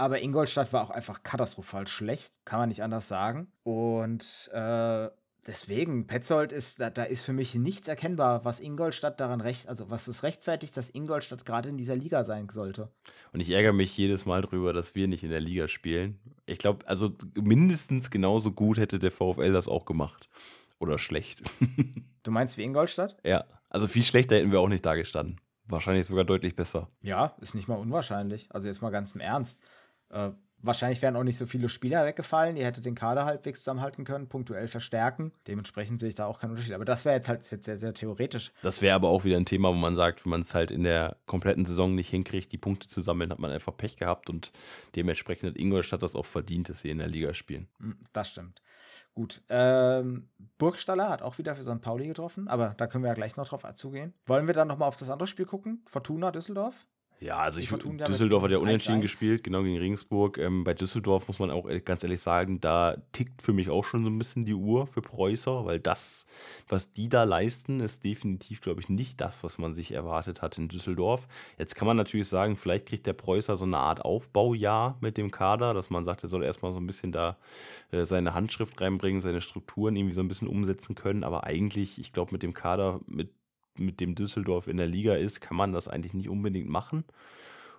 Aber Ingolstadt war auch einfach katastrophal schlecht, kann man nicht anders sagen. Und äh, deswegen, Petzold ist, da, da, ist für mich nichts erkennbar, was Ingolstadt daran recht, also was es rechtfertigt, dass Ingolstadt gerade in dieser Liga sein sollte. Und ich ärgere mich jedes Mal drüber, dass wir nicht in der Liga spielen. Ich glaube, also mindestens genauso gut hätte der VfL das auch gemacht. Oder schlecht. [LAUGHS] du meinst wie Ingolstadt? Ja, also viel schlechter hätten wir auch nicht da gestanden. Wahrscheinlich sogar deutlich besser. Ja, ist nicht mal unwahrscheinlich. Also jetzt mal ganz im Ernst. Äh, wahrscheinlich wären auch nicht so viele Spieler weggefallen. Ihr hättet den Kader halbwegs zusammenhalten können, punktuell verstärken. Dementsprechend sehe ich da auch keinen Unterschied. Aber das wäre jetzt halt jetzt sehr, sehr theoretisch. Das wäre aber auch wieder ein Thema, wo man sagt, wenn man es halt in der kompletten Saison nicht hinkriegt, die Punkte zu sammeln, hat man einfach Pech gehabt und dementsprechend hat Ingolstadt das auch verdient, dass sie in der Liga spielen. Hm, das stimmt. Gut. Ähm, Burgstaller hat auch wieder für St. Pauli getroffen, aber da können wir ja gleich noch drauf zugehen. Wollen wir dann nochmal auf das andere Spiel gucken? Fortuna Düsseldorf? Ja, also ich, Düsseldorf hat ja unentschieden gespielt, genau gegen Regensburg. Ähm, bei Düsseldorf muss man auch ganz ehrlich sagen, da tickt für mich auch schon so ein bisschen die Uhr für Preußer, weil das, was die da leisten, ist definitiv, glaube ich, nicht das, was man sich erwartet hat in Düsseldorf. Jetzt kann man natürlich sagen, vielleicht kriegt der Preußer so eine Art Aufbaujahr mit dem Kader, dass man sagt, er soll erstmal so ein bisschen da äh, seine Handschrift reinbringen, seine Strukturen irgendwie so ein bisschen umsetzen können. Aber eigentlich, ich glaube, mit dem Kader, mit mit dem Düsseldorf in der Liga ist, kann man das eigentlich nicht unbedingt machen.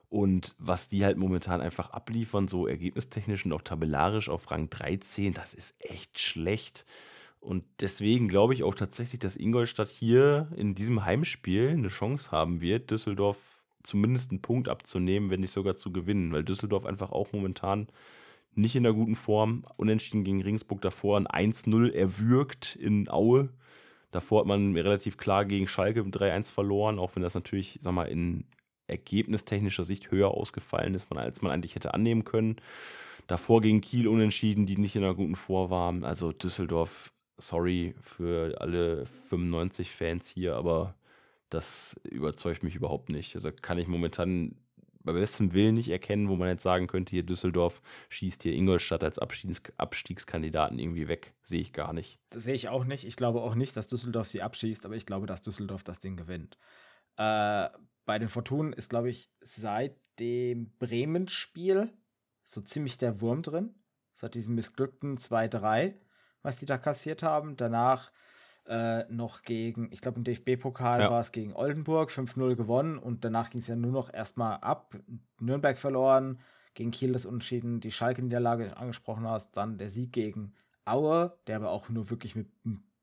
Und was die halt momentan einfach abliefern, so ergebnistechnisch und auch tabellarisch auf Rang 13, das ist echt schlecht. Und deswegen glaube ich auch tatsächlich, dass Ingolstadt hier in diesem Heimspiel eine Chance haben wird, Düsseldorf zumindest einen Punkt abzunehmen, wenn nicht sogar zu gewinnen, weil Düsseldorf einfach auch momentan nicht in der guten Form, unentschieden gegen Ringsburg davor, ein 1-0 erwürgt in Aue. Davor hat man relativ klar gegen Schalke 3-1 verloren, auch wenn das natürlich, sag mal, in ergebnistechnischer Sicht höher ausgefallen ist, als man eigentlich hätte annehmen können. Davor gegen Kiel unentschieden, die nicht in einer guten Vor waren. Also Düsseldorf, sorry für alle 95 Fans hier, aber das überzeugt mich überhaupt nicht. Also kann ich momentan bei bestem Willen nicht erkennen, wo man jetzt sagen könnte, hier Düsseldorf schießt hier Ingolstadt als Abstiegs Abstiegskandidaten irgendwie weg. Sehe ich gar nicht. Das sehe ich auch nicht. Ich glaube auch nicht, dass Düsseldorf sie abschießt, aber ich glaube, dass Düsseldorf das Ding gewinnt. Äh, bei den Fortunen ist, glaube ich, seit dem Bremen-Spiel so ziemlich der Wurm drin. Seit diesem missglückten 2-3, was die da kassiert haben. Danach äh, noch gegen, ich glaube im DFB-Pokal ja. war es gegen Oldenburg, 5-0 gewonnen und danach ging es ja nur noch erstmal ab. Nürnberg verloren, gegen Kiel das Unentschieden, die Schalke-Niederlage angesprochen hast, dann der Sieg gegen Aue, der aber auch nur wirklich mit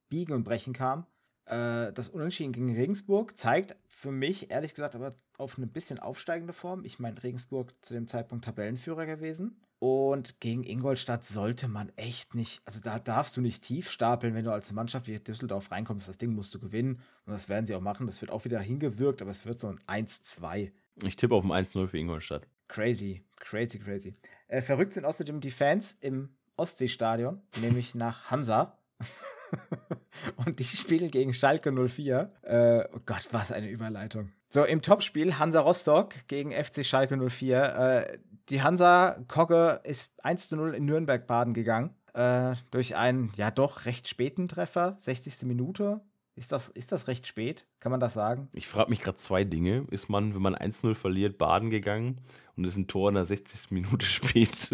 Biegen und Brechen kam. Äh, das Unentschieden gegen Regensburg zeigt für mich, ehrlich gesagt, aber auf eine bisschen aufsteigende Form. Ich meine, Regensburg zu dem Zeitpunkt Tabellenführer gewesen. Und gegen Ingolstadt sollte man echt nicht, also da darfst du nicht tief stapeln, wenn du als Mannschaft wie Düsseldorf reinkommst. Das Ding musst du gewinnen. Und das werden sie auch machen. Das wird auch wieder hingewirkt, aber es wird so ein 1-2. Ich tippe auf ein 1-0 für Ingolstadt. Crazy, crazy, crazy. Äh, verrückt sind außerdem die Fans im Ostseestadion, nämlich nach Hansa. [LAUGHS] und die spielen gegen Schalke 04. Äh, oh Gott, was eine Überleitung. So, im Topspiel Hansa Rostock gegen FC Schalke 04. Äh, die Hansa Kogge ist 1 zu 0 in Nürnberg baden gegangen. Äh, durch einen ja doch recht späten Treffer, 60. Minute. Ist das, ist das recht spät? Kann man das sagen? Ich frage mich gerade zwei Dinge. Ist man, wenn man 1-0 verliert, baden gegangen und ist ein Tor in der 60. Minute [LAUGHS] spät?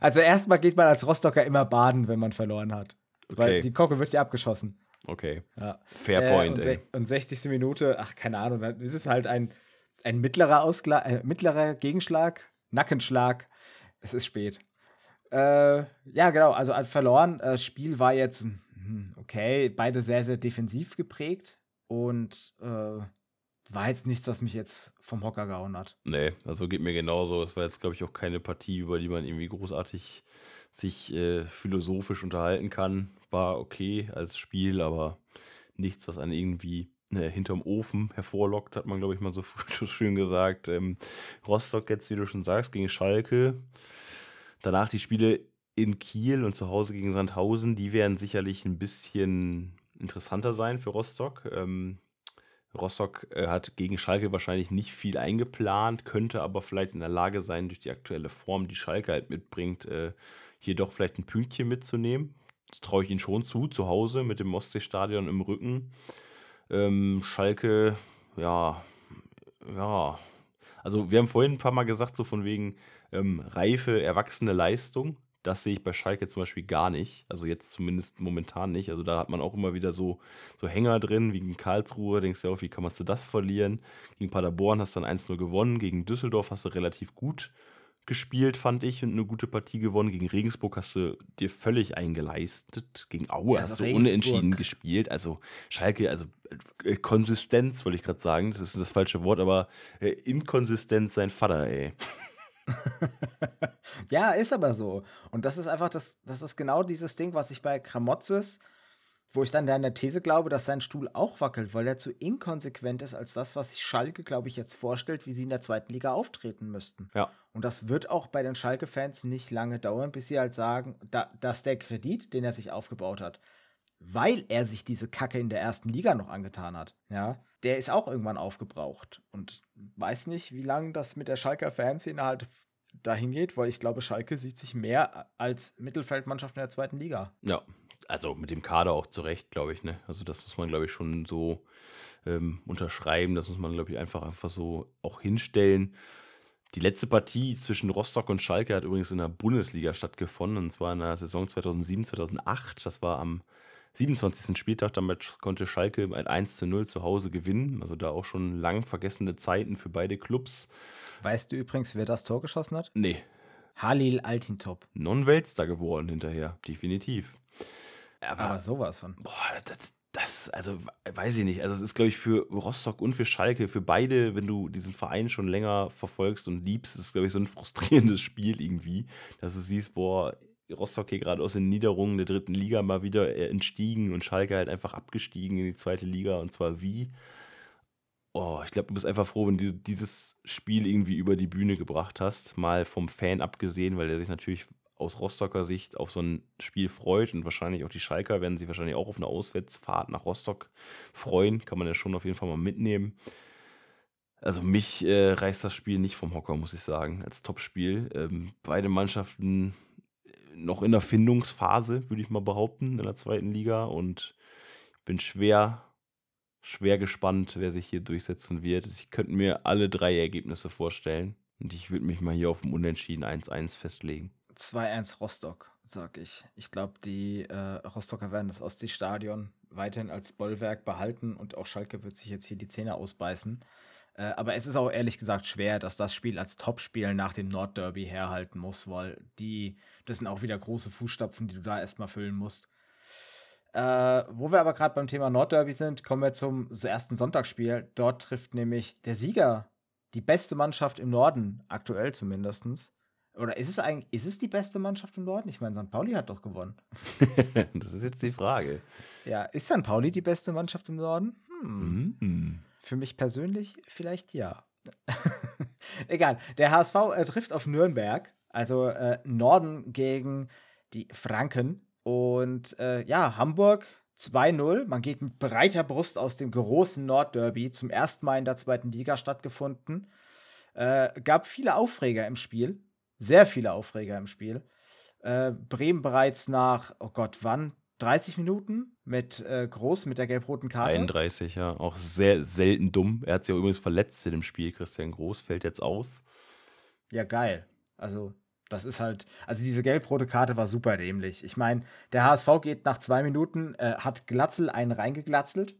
also erstmal geht man als Rostocker immer baden, wenn man verloren hat. Okay. Weil die Kocke wird ja abgeschossen. Okay. Ja. Fair point, äh, und, und 60. Minute, ach, keine Ahnung, dann ist es halt ein, ein mittlerer, Ausgla äh, mittlerer Gegenschlag, Nackenschlag. Es ist spät. Äh, ja, genau, also verloren. Das äh, Spiel war jetzt hm, okay, beide sehr, sehr defensiv geprägt und äh, war jetzt nichts, was mich jetzt vom Hocker gehauen hat. Nee, also geht mir genauso. Es war jetzt, glaube ich, auch keine Partie, über die man irgendwie großartig sich äh, philosophisch unterhalten kann. War okay als Spiel, aber nichts, was einen irgendwie äh, hinterm Ofen hervorlockt, hat man, glaube ich, mal [LAUGHS] so schön gesagt. Ähm, Rostock jetzt, wie du schon sagst, gegen Schalke. Danach die Spiele in Kiel und zu Hause gegen Sandhausen, die werden sicherlich ein bisschen interessanter sein für Rostock. Ähm, Rostock äh, hat gegen Schalke wahrscheinlich nicht viel eingeplant, könnte aber vielleicht in der Lage sein, durch die aktuelle Form, die Schalke halt mitbringt, äh, hier doch vielleicht ein Pünktchen mitzunehmen. Das traue ich ihnen schon zu, zu Hause mit dem Ostseestadion im Rücken. Ähm, Schalke, ja, ja. Also wir haben vorhin ein paar Mal gesagt, so von wegen ähm, reife, erwachsene Leistung. Das sehe ich bei Schalke zum Beispiel gar nicht. Also jetzt zumindest momentan nicht. Also da hat man auch immer wieder so, so Hänger drin, wie gegen Karlsruhe. Denkst du ja auch, wie kann man das verlieren? Gegen Paderborn hast du dann 1-0 gewonnen. Gegen Düsseldorf hast du relativ gut gespielt, fand ich, und eine gute Partie gewonnen. Gegen Regensburg hast du dir völlig eingeleistet. Gegen Aue ja, hast du unentschieden gespielt. Also Schalke, also äh, Konsistenz, wollte ich gerade sagen. Das ist das falsche Wort, aber äh, Inkonsistenz sein Vater, ey. [LAUGHS] ja, ist aber so. Und das ist einfach, das, das ist genau dieses Ding, was ich bei Kramotzes wo ich dann deiner These glaube, dass sein Stuhl auch wackelt, weil er zu inkonsequent ist als das, was sich Schalke, glaube ich, jetzt vorstellt, wie sie in der zweiten Liga auftreten müssten. Ja. Und das wird auch bei den Schalke-Fans nicht lange dauern, bis sie halt sagen, da, dass der Kredit, den er sich aufgebaut hat, weil er sich diese Kacke in der ersten Liga noch angetan hat, ja, der ist auch irgendwann aufgebraucht. Und weiß nicht, wie lange das mit der Schalker-Fanszene halt dahin geht, weil ich glaube, Schalke sieht sich mehr als Mittelfeldmannschaft in der zweiten Liga. Ja, also mit dem Kader auch zurecht, glaube ich. Ne? Also das muss man, glaube ich, schon so ähm, unterschreiben. Das muss man, glaube ich, einfach, einfach so auch hinstellen. Die letzte Partie zwischen Rostock und Schalke hat übrigens in der Bundesliga stattgefunden, und zwar in der Saison 2007, 2008. Das war am 27. Spieltag. Damit konnte Schalke ein 1 zu 0 zu Hause gewinnen. Also da auch schon lang vergessene Zeiten für beide Clubs. Weißt du übrigens, wer das Tor geschossen hat? Nee. Halil Altintop. Non-Weltstar geworden hinterher, definitiv. Aber, aber sowas von. Boah, das, das, also weiß ich nicht. Also es ist, glaube ich, für Rostock und für Schalke, für beide, wenn du diesen Verein schon länger verfolgst und liebst, ist, glaube ich, so ein [LAUGHS] frustrierendes Spiel irgendwie, dass du siehst, boah, Rostock hier gerade aus den Niederungen der dritten Liga mal wieder entstiegen und Schalke halt einfach abgestiegen in die zweite Liga und zwar wie. Oh, ich glaube, du bist einfach froh, wenn du dieses Spiel irgendwie über die Bühne gebracht hast, mal vom Fan abgesehen, weil der sich natürlich aus Rostocker Sicht auf so ein Spiel freut und wahrscheinlich auch die Schalker werden sich wahrscheinlich auch auf eine Auswärtsfahrt nach Rostock freuen. Kann man ja schon auf jeden Fall mal mitnehmen. Also mich äh, reißt das Spiel nicht vom Hocker, muss ich sagen, als Topspiel. Ähm, beide Mannschaften noch in der Findungsphase, würde ich mal behaupten, in der zweiten Liga und bin schwer, schwer gespannt, wer sich hier durchsetzen wird. Ich könnte mir alle drei Ergebnisse vorstellen und ich würde mich mal hier auf dem Unentschieden 1-1 festlegen. 2-1 Rostock, sag ich. Ich glaube, die äh, Rostocker werden das Ostseestadion weiterhin als Bollwerk behalten und auch Schalke wird sich jetzt hier die Zähne ausbeißen. Äh, aber es ist auch ehrlich gesagt schwer, dass das Spiel als Topspiel nach dem Nordderby herhalten muss, weil die, das sind auch wieder große Fußstapfen, die du da erstmal füllen musst. Äh, wo wir aber gerade beim Thema Nordderby sind, kommen wir zum ersten Sonntagsspiel. Dort trifft nämlich der Sieger die beste Mannschaft im Norden, aktuell zumindest. Oder ist es eigentlich, ist es die beste Mannschaft im Norden? Ich meine, St. Pauli hat doch gewonnen. [LAUGHS] das ist jetzt die Frage. Ja, ist St. Pauli die beste Mannschaft im Norden? Hm. Mhm. Für mich persönlich vielleicht ja. [LAUGHS] Egal. Der HSV äh, trifft auf Nürnberg, also äh, Norden gegen die Franken. Und äh, ja, Hamburg 2-0. Man geht mit breiter Brust aus dem großen Nordderby zum ersten Mal in der zweiten Liga stattgefunden. Äh, gab viele Aufreger im Spiel. Sehr viele Aufreger im Spiel. Äh, Bremen bereits nach, oh Gott, wann? 30 Minuten mit äh, Groß mit der gelb-roten Karte. 31, ja. Auch sehr selten dumm. Er hat sich auch übrigens verletzt in dem Spiel. Christian Groß fällt jetzt aus. Ja, geil. Also, das ist halt, also diese gelb-rote Karte war super dämlich. Ich meine, der HSV geht nach zwei Minuten, äh, hat Glatzel einen reingeglatzelt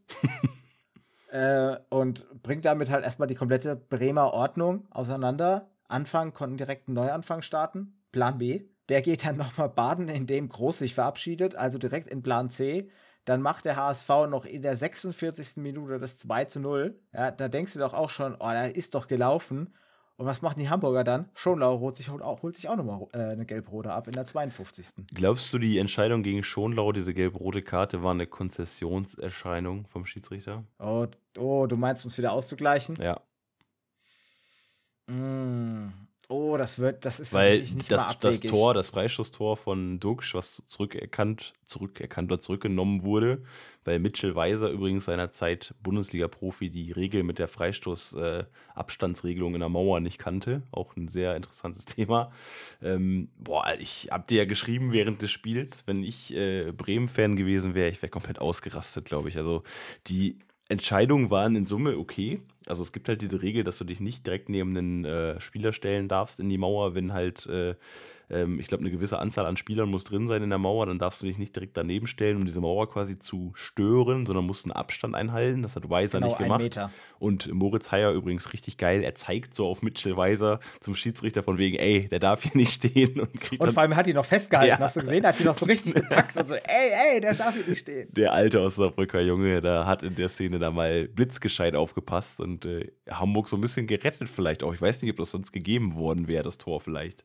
[LAUGHS] äh, und bringt damit halt erstmal die komplette Bremer Ordnung auseinander. Anfang konnten direkt einen Neuanfang starten. Plan B. Der geht dann [LAUGHS] nochmal baden, indem Groß sich verabschiedet, also direkt in Plan C. Dann macht der HSV noch in der 46. Minute das 2 zu 0. Ja, da denkst du doch auch schon, oh, da ist doch gelaufen. Und was machen die Hamburger dann? Schonlau holt sich auch, holt sich auch nochmal äh, eine gelb-rote ab in der 52. Glaubst du, die Entscheidung gegen Schonlau, diese gelb-rote Karte, war eine Konzessionserscheinung vom Schiedsrichter? Oh, oh du meinst, um es wieder auszugleichen? Ja. Mm, Oh, das wird, das ist Weil nicht das, das Tor, das Freistoßtor von Duxch, was zurückerkannt, zurückerkannt oder zurückgenommen wurde, weil Mitchell Weiser übrigens seinerzeit Bundesliga-Profi die Regel mit der Freistoßabstandsregelung äh, in der Mauer nicht kannte. Auch ein sehr interessantes [LAUGHS] Thema. Ähm, boah, ich hab dir ja geschrieben während des Spiels, wenn ich äh, Bremen-Fan gewesen wäre, ich wäre komplett ausgerastet, glaube ich. Also die Entscheidungen waren in Summe okay. Also es gibt halt diese Regel, dass du dich nicht direkt neben einen äh, Spieler stellen darfst in die Mauer, wenn halt äh, ähm, ich glaube, eine gewisse Anzahl an Spielern muss drin sein in der Mauer, dann darfst du dich nicht direkt daneben stellen, um diese Mauer quasi zu stören, sondern musst einen Abstand einhalten. Das hat Weiser genau, nicht gemacht. Und Moritz Heyer übrigens richtig geil, er zeigt so auf Mitchell Weiser zum Schiedsrichter von wegen, ey, der darf hier nicht stehen. Und, kriegt und vor allem hat ihn noch festgehalten, ja. hast du gesehen? Hat ihn noch so richtig [LAUGHS] gepackt und so, ey, ey, der darf hier nicht stehen. Der alte Osnabrücker Junge, da hat in der Szene da mal blitzgescheit aufgepasst und äh, Hamburg so ein bisschen gerettet vielleicht auch. Ich weiß nicht, ob das sonst gegeben worden wäre, das Tor vielleicht.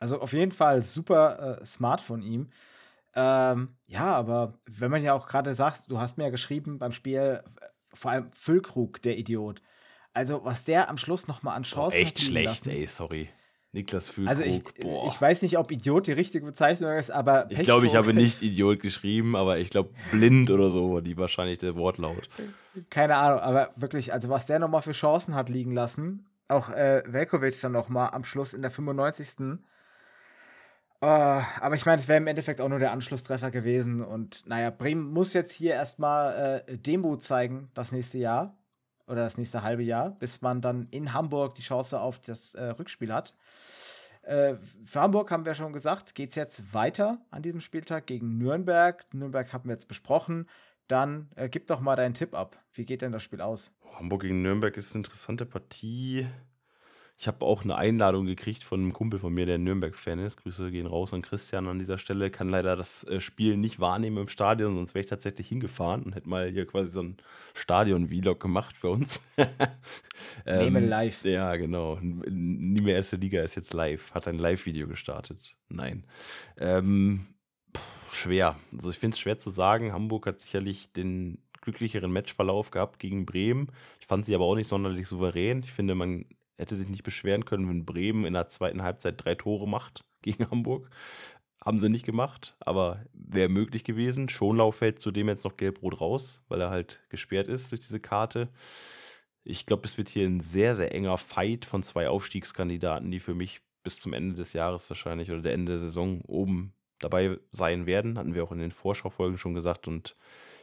Also auf jeden Fall super äh, smart von ihm. Ähm, ja, aber wenn man ja auch gerade sagt, du hast mir ja geschrieben beim Spiel, vor allem Füllkrug, der Idiot. Also, was der am Schluss nochmal an Chancen oh, Echt schlecht, lassen. ey, sorry. Niklas Füllkrug, also ich, boah. ich weiß nicht, ob Idiot die richtige Bezeichnung ist, aber Ich glaube, ich habe nicht Idiot geschrieben, aber ich glaube blind oder so war die wahrscheinlich der Wortlaut. Keine Ahnung, aber wirklich, also was der nochmal für Chancen hat liegen lassen, auch äh, Velkovic dann nochmal am Schluss in der 95. Uh, aber ich meine, es wäre im Endeffekt auch nur der Anschlusstreffer gewesen. Und naja, Bremen muss jetzt hier erstmal äh, Demut zeigen, das nächste Jahr oder das nächste halbe Jahr, bis man dann in Hamburg die Chance auf das äh, Rückspiel hat. Äh, für Hamburg haben wir schon gesagt, geht es jetzt weiter an diesem Spieltag gegen Nürnberg. Nürnberg haben wir jetzt besprochen. Dann äh, gib doch mal deinen Tipp ab. Wie geht denn das Spiel aus? Hamburg gegen Nürnberg ist eine interessante Partie. Ich habe auch eine Einladung gekriegt von einem Kumpel von mir, der Nürnberg-Fan ist. Grüße gehen raus an Christian an dieser Stelle. Kann leider das äh, Spiel nicht wahrnehmen im Stadion, sonst wäre ich tatsächlich hingefahren und hätte mal hier quasi so ein Stadion-Vlog gemacht für uns. [LAUGHS] ähm, Nehme live. Ja, genau. Nie mehr erste Liga ist jetzt live. Hat ein Live-Video gestartet. Nein. Ähm, pff, schwer. Also ich finde es schwer zu sagen. Hamburg hat sicherlich den glücklicheren Matchverlauf gehabt gegen Bremen. Ich fand sie aber auch nicht sonderlich souverän. Ich finde, man hätte sich nicht beschweren können, wenn Bremen in der zweiten Halbzeit drei Tore macht. gegen Hamburg. Haben sie nicht gemacht, aber wäre möglich gewesen. Schonlau fällt zudem jetzt noch gelb-rot raus, weil er halt gesperrt ist durch diese Karte. Ich glaube, es wird hier ein sehr, sehr enger Fight von zwei Aufstiegskandidaten, die für mich bis zum Ende des Jahres wahrscheinlich oder der Ende der Saison oben dabei sein werden. Hatten wir auch in den Vorschaufolgen schon gesagt und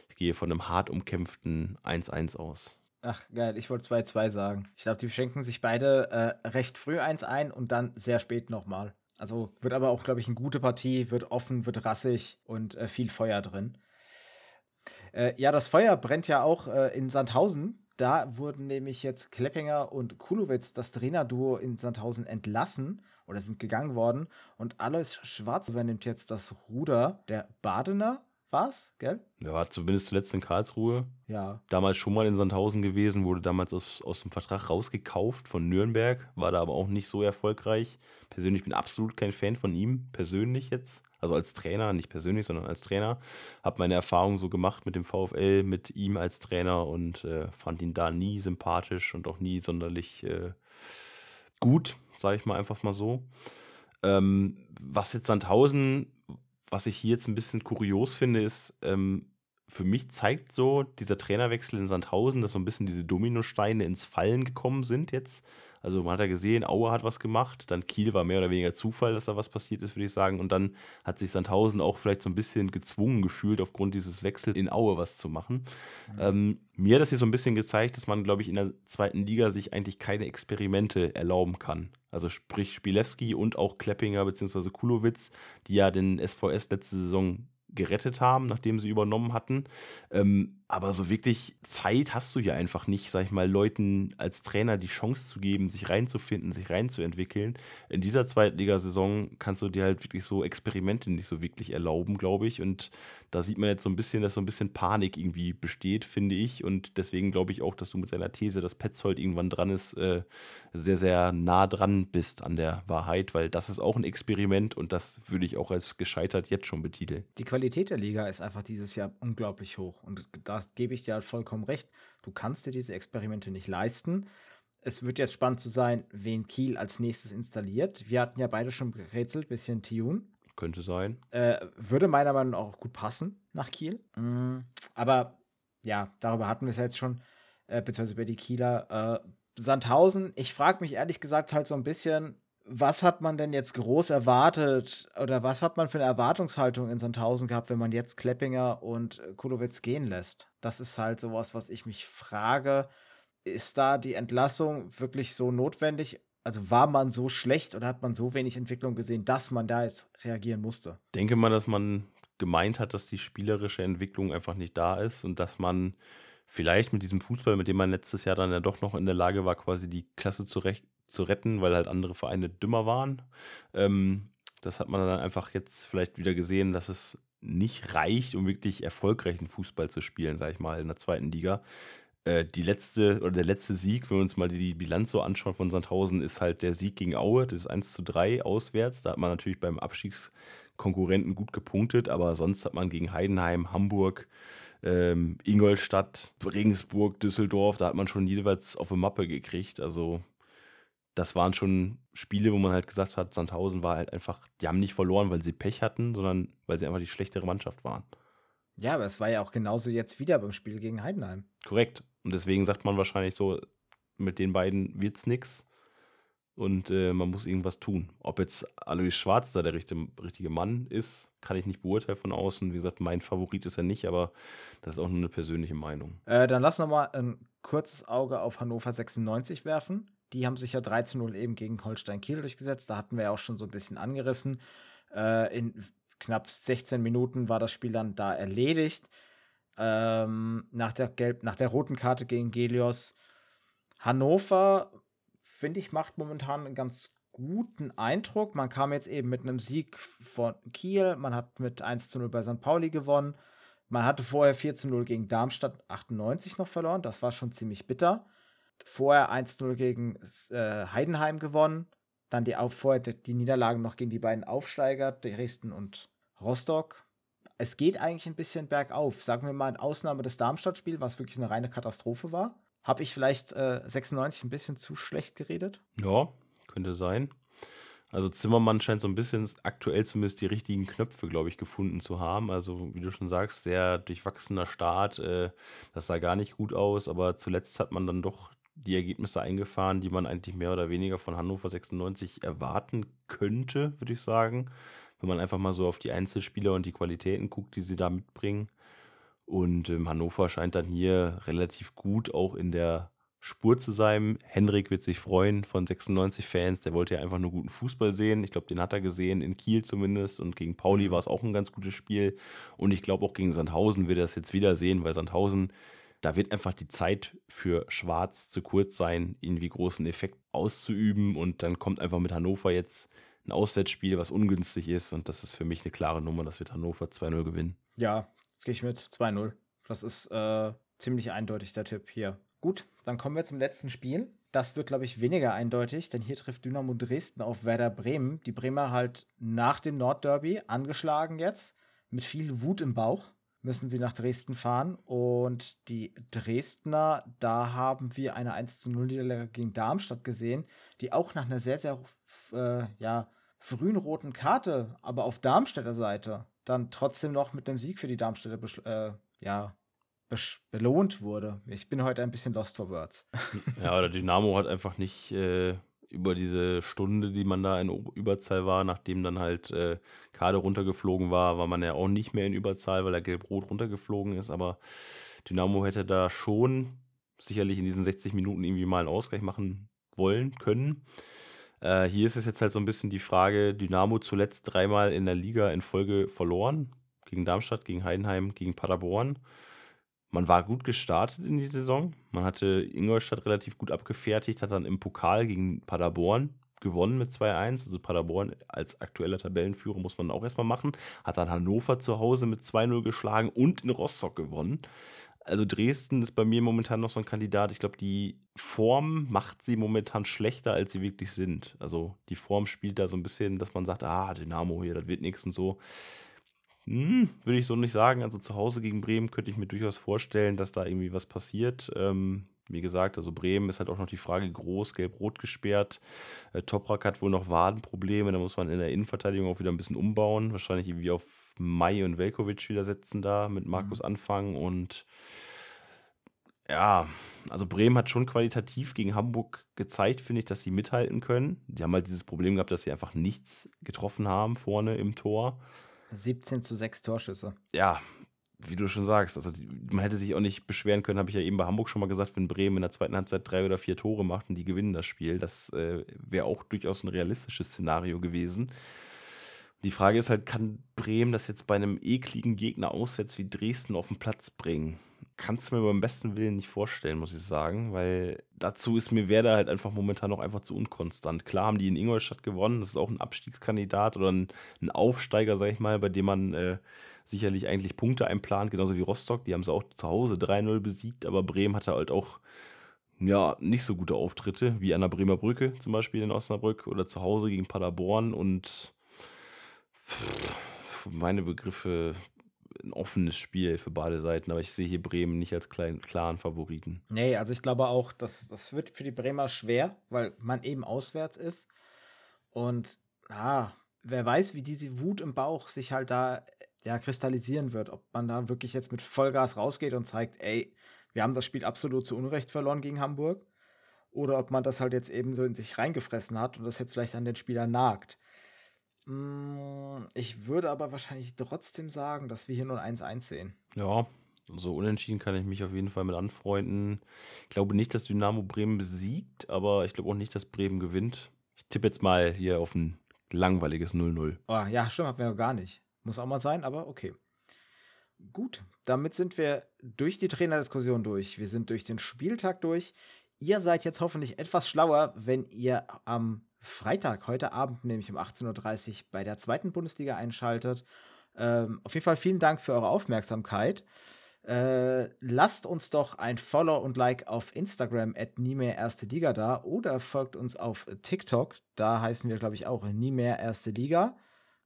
ich gehe von einem hart umkämpften 1-1 aus. Ach, geil, ich wollte 2-2 sagen. Ich glaube, die schenken sich beide äh, recht früh eins ein und dann sehr spät nochmal. Also wird aber auch, glaube ich, eine gute Partie, wird offen, wird rassig und äh, viel Feuer drin. Äh, ja, das Feuer brennt ja auch äh, in Sandhausen. Da wurden nämlich jetzt Kleppinger und Kulowitz, das Trainerduo in Sandhausen, entlassen oder sind gegangen worden. Und Alois Schwarz übernimmt jetzt das Ruder. Der Badener war's, gell? Ja, war zumindest zuletzt in Karlsruhe. Ja. Damals schon mal in Sandhausen gewesen, wurde damals aus, aus dem Vertrag rausgekauft von Nürnberg, war da aber auch nicht so erfolgreich. Persönlich bin absolut kein Fan von ihm, persönlich jetzt. Also als Trainer, nicht persönlich, sondern als Trainer. Hab meine Erfahrungen so gemacht mit dem VfL, mit ihm als Trainer und äh, fand ihn da nie sympathisch und auch nie sonderlich äh, gut, sage ich mal einfach mal so. Ähm, was jetzt Sandhausen was ich hier jetzt ein bisschen kurios finde, ist, ähm, für mich zeigt so dieser Trainerwechsel in Sandhausen, dass so ein bisschen diese Dominosteine ins Fallen gekommen sind jetzt. Also man hat ja gesehen, Aue hat was gemacht, dann Kiel war mehr oder weniger Zufall, dass da was passiert ist, würde ich sagen. Und dann hat sich Sandhausen auch vielleicht so ein bisschen gezwungen gefühlt, aufgrund dieses Wechsels in Aue was zu machen. Mhm. Ähm, mir hat das hier so ein bisschen gezeigt, dass man, glaube ich, in der zweiten Liga sich eigentlich keine Experimente erlauben kann. Also sprich Spielewski und auch Kleppinger bzw. Kulowitz, die ja den SVS letzte Saison gerettet haben, nachdem sie übernommen hatten. Ähm, aber so wirklich Zeit hast du ja einfach nicht, sag ich mal, Leuten als Trainer die Chance zu geben, sich reinzufinden, sich reinzuentwickeln. In dieser Zweitligasaison kannst du dir halt wirklich so Experimente nicht so wirklich erlauben, glaube ich. Und da sieht man jetzt so ein bisschen, dass so ein bisschen Panik irgendwie besteht, finde ich. Und deswegen glaube ich auch, dass du mit deiner These, dass Petzold irgendwann dran ist, äh, sehr, sehr nah dran bist an der Wahrheit, weil das ist auch ein Experiment und das würde ich auch als gescheitert jetzt schon betiteln. Die Qualität der Liga ist einfach dieses Jahr unglaublich hoch. Und da gebe ich dir halt vollkommen recht. Du kannst dir diese Experimente nicht leisten. Es wird jetzt spannend zu sein, wen Kiel als nächstes installiert. Wir hatten ja beide schon gerätselt, bisschen Tune. Könnte sein. Äh, würde meiner Meinung nach auch gut passen nach Kiel. Mhm. Aber ja, darüber hatten wir es ja jetzt schon, äh, beziehungsweise über die Kieler. Äh, Sandhausen, ich frage mich ehrlich gesagt halt so ein bisschen, was hat man denn jetzt groß erwartet oder was hat man für eine Erwartungshaltung in Sandhausen gehabt, wenn man jetzt Kleppinger und Kulowitz gehen lässt? Das ist halt sowas, was ich mich frage. Ist da die Entlassung wirklich so notwendig? Also war man so schlecht oder hat man so wenig Entwicklung gesehen, dass man da jetzt reagieren musste? Denke mal, dass man gemeint hat, dass die spielerische Entwicklung einfach nicht da ist und dass man vielleicht mit diesem Fußball, mit dem man letztes Jahr dann ja doch noch in der Lage war, quasi die Klasse zurecht zu retten, weil halt andere Vereine dümmer waren. Ähm, das hat man dann einfach jetzt vielleicht wieder gesehen, dass es nicht reicht, um wirklich erfolgreichen Fußball zu spielen, sag ich mal, in der zweiten Liga. Äh, die letzte oder der letzte Sieg, wenn wir uns mal die Bilanz so anschauen von Sandhausen, ist halt der Sieg gegen Aue, das ist 1 zu 3 auswärts. Da hat man natürlich beim Abstiegskonkurrenten gut gepunktet, aber sonst hat man gegen Heidenheim, Hamburg, ähm, Ingolstadt, Regensburg, Düsseldorf, da hat man schon jeweils auf eine Mappe gekriegt. Also das waren schon Spiele, wo man halt gesagt hat, Sandhausen war halt einfach, die haben nicht verloren, weil sie Pech hatten, sondern weil sie einfach die schlechtere Mannschaft waren. Ja, aber es war ja auch genauso jetzt wieder beim Spiel gegen Heidenheim. Korrekt. Und deswegen sagt man wahrscheinlich so, mit den beiden wird's nix. Und äh, man muss irgendwas tun. Ob jetzt Alois Schwarz da der richtige, richtige Mann ist, kann ich nicht beurteilen von außen. Wie gesagt, mein Favorit ist er nicht, aber das ist auch nur eine persönliche Meinung. Äh, dann lass noch mal ein kurzes Auge auf Hannover 96 werfen. Die haben sich ja 13-0 eben gegen Holstein Kiel durchgesetzt. Da hatten wir ja auch schon so ein bisschen angerissen. Äh, in knapp 16 Minuten war das Spiel dann da erledigt. Ähm, nach, der Gelb nach der roten Karte gegen Gelios. Hannover, finde ich, macht momentan einen ganz guten Eindruck. Man kam jetzt eben mit einem Sieg von Kiel. Man hat mit 1 zu 0 bei St. Pauli gewonnen. Man hatte vorher 4 zu 0 gegen Darmstadt 98 noch verloren. Das war schon ziemlich bitter vorher 1-0 gegen äh, Heidenheim gewonnen. Dann die, vorher die Niederlagen noch gegen die beiden Aufsteiger, Dresden und Rostock. Es geht eigentlich ein bisschen bergauf. Sagen wir mal in Ausnahme des Darmstadt-Spiels, was wirklich eine reine Katastrophe war. Habe ich vielleicht äh, 96 ein bisschen zu schlecht geredet? Ja, könnte sein. Also Zimmermann scheint so ein bisschen aktuell zumindest die richtigen Knöpfe, glaube ich, gefunden zu haben. Also wie du schon sagst, sehr durchwachsener Start. Äh, das sah gar nicht gut aus, aber zuletzt hat man dann doch die Ergebnisse eingefahren, die man eigentlich mehr oder weniger von Hannover 96 erwarten könnte, würde ich sagen. Wenn man einfach mal so auf die Einzelspieler und die Qualitäten guckt, die sie da mitbringen. Und ähm, Hannover scheint dann hier relativ gut auch in der Spur zu sein. Henrik wird sich freuen von 96 Fans. Der wollte ja einfach nur guten Fußball sehen. Ich glaube, den hat er gesehen, in Kiel zumindest. Und gegen Pauli war es auch ein ganz gutes Spiel. Und ich glaube, auch gegen Sandhausen wird er es jetzt wieder sehen, weil Sandhausen, da wird einfach die Zeit für Schwarz zu kurz sein, irgendwie großen Effekt auszuüben. Und dann kommt einfach mit Hannover jetzt ein Auswärtsspiel, was ungünstig ist. Und das ist für mich eine klare Nummer. Das wird Hannover 2-0 gewinnen. Ja, jetzt gehe ich mit 2-0. Das ist äh, ziemlich eindeutig der Tipp hier. Gut, dann kommen wir zum letzten Spiel. Das wird, glaube ich, weniger eindeutig, denn hier trifft Dynamo Dresden auf Werder Bremen. Die Bremer halt nach dem Nordderby angeschlagen jetzt. Mit viel Wut im Bauch müssen sie nach Dresden fahren. Und die Dresdner, da haben wir eine 1 0 Niederlage gegen Darmstadt gesehen, die auch nach einer sehr, sehr äh, ja, frühen roten Karte, aber auf Darmstädter Seite, dann trotzdem noch mit einem Sieg für die Darmstädter äh, ja, belohnt wurde. Ich bin heute ein bisschen lost for words. Ja, oder Dynamo hat einfach nicht äh, über diese Stunde, die man da in Überzahl war, nachdem dann halt äh, Kade runtergeflogen war, war man ja auch nicht mehr in Überzahl, weil er gelb-rot runtergeflogen ist. Aber Dynamo hätte da schon sicherlich in diesen 60 Minuten irgendwie mal einen Ausgleich machen wollen, können. Äh, hier ist es jetzt halt so ein bisschen die Frage: Dynamo zuletzt dreimal in der Liga in Folge verloren. Gegen Darmstadt, gegen Heidenheim, gegen Paderborn. Man war gut gestartet in die Saison. Man hatte Ingolstadt relativ gut abgefertigt, hat dann im Pokal gegen Paderborn gewonnen mit 2-1. Also Paderborn als aktueller Tabellenführer muss man auch erstmal machen. Hat dann Hannover zu Hause mit 2-0 geschlagen und in Rostock gewonnen. Also Dresden ist bei mir momentan noch so ein Kandidat. Ich glaube, die Form macht sie momentan schlechter, als sie wirklich sind. Also die Form spielt da so ein bisschen, dass man sagt, ah, Dynamo hier, das wird nichts und so. Hm, würde ich so nicht sagen. Also zu Hause gegen Bremen könnte ich mir durchaus vorstellen, dass da irgendwie was passiert. Ähm, wie gesagt, also Bremen ist halt auch noch die Frage groß, gelb-rot gesperrt. Äh, Toprak hat wohl noch Wadenprobleme, da muss man in der Innenverteidigung auch wieder ein bisschen umbauen. Wahrscheinlich irgendwie auf Mai und Velkovic wieder setzen da, mit Markus mhm. anfangen und ja, also Bremen hat schon qualitativ gegen Hamburg gezeigt, finde ich, dass sie mithalten können. Die haben halt dieses Problem gehabt, dass sie einfach nichts getroffen haben vorne im Tor. 17 zu 6 Torschüsse. Ja, wie du schon sagst, also man hätte sich auch nicht beschweren können, habe ich ja eben bei Hamburg schon mal gesagt, wenn Bremen in der zweiten Halbzeit drei oder vier Tore macht und die gewinnen das Spiel. Das äh, wäre auch durchaus ein realistisches Szenario gewesen. Die Frage ist halt, kann Bremen das jetzt bei einem ekligen Gegner auswärts wie Dresden auf den Platz bringen? Kannst du mir beim besten Willen nicht vorstellen, muss ich sagen, weil dazu ist mir Werder halt einfach momentan noch einfach zu unkonstant. Klar haben die in Ingolstadt gewonnen, das ist auch ein Abstiegskandidat oder ein, ein Aufsteiger, sag ich mal, bei dem man äh, sicherlich eigentlich Punkte einplant, genauso wie Rostock. Die haben sie auch zu Hause 3-0 besiegt, aber Bremen hatte halt auch ja, nicht so gute Auftritte, wie an der Bremer Brücke zum Beispiel in Osnabrück oder zu Hause gegen Paderborn und meine Begriffe ein offenes Spiel für beide Seiten, aber ich sehe hier Bremen nicht als kleinen, klaren Favoriten. Nee, also ich glaube auch, dass das wird für die Bremer schwer, weil man eben auswärts ist. Und ah, wer weiß, wie diese Wut im Bauch sich halt da ja, kristallisieren wird. Ob man da wirklich jetzt mit Vollgas rausgeht und zeigt, ey, wir haben das Spiel absolut zu Unrecht verloren gegen Hamburg. Oder ob man das halt jetzt eben so in sich reingefressen hat und das jetzt vielleicht an den Spielern nagt. Mm, ich würde aber wahrscheinlich trotzdem sagen, dass wir hier nur 1-1 sehen. Ja, so unentschieden kann ich mich auf jeden Fall mit anfreunden. Ich glaube nicht, dass Dynamo Bremen besiegt, aber ich glaube auch nicht, dass Bremen gewinnt. Ich tippe jetzt mal hier auf ein langweiliges 0-0. Oh, ja, stimmt, haben wir noch gar nicht. Muss auch mal sein, aber okay. Gut, damit sind wir durch die Trainerdiskussion durch. Wir sind durch den Spieltag durch. Ihr seid jetzt hoffentlich etwas schlauer, wenn ihr am Freitag, heute Abend, nämlich um 18.30 Uhr bei der zweiten Bundesliga einschaltet. Ähm, auf jeden Fall vielen Dank für eure Aufmerksamkeit. Äh, lasst uns doch ein Follow und Like auf Instagram at nie mehr erste Liga da oder folgt uns auf TikTok. Da heißen wir, glaube ich, auch nie mehr erste Liga.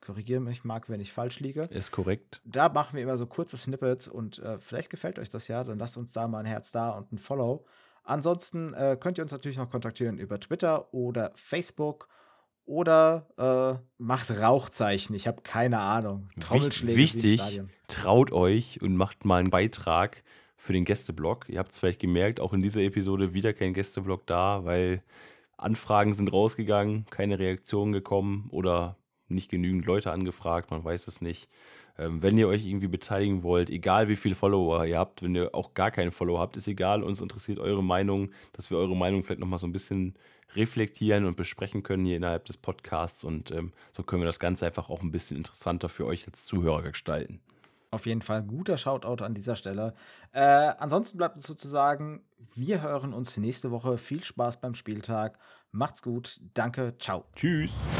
Korrigiere mich, Marc, wenn ich falsch liege. Ist korrekt. Da machen wir immer so kurze Snippets und äh, vielleicht gefällt euch das ja. Dann lasst uns da mal ein Herz da und ein Follow. Ansonsten äh, könnt ihr uns natürlich noch kontaktieren über Twitter oder Facebook oder äh, macht Rauchzeichen. Ich habe keine Ahnung. Trommelschläge Wichtig, traut euch und macht mal einen Beitrag für den Gästeblock. Ihr habt es vielleicht gemerkt, auch in dieser Episode wieder kein Gästeblock da, weil Anfragen sind rausgegangen, keine Reaktionen gekommen oder nicht genügend Leute angefragt, man weiß es nicht. Ähm, wenn ihr euch irgendwie beteiligen wollt, egal wie viele Follower ihr habt, wenn ihr auch gar keine Follower habt, ist egal, uns interessiert eure Meinung, dass wir eure Meinung vielleicht nochmal so ein bisschen reflektieren und besprechen können hier innerhalb des Podcasts und ähm, so können wir das Ganze einfach auch ein bisschen interessanter für euch als Zuhörer gestalten. Auf jeden Fall guter Shoutout an dieser Stelle. Äh, ansonsten bleibt uns sozusagen, wir hören uns nächste Woche. Viel Spaß beim Spieltag. Macht's gut. Danke. Ciao. Tschüss.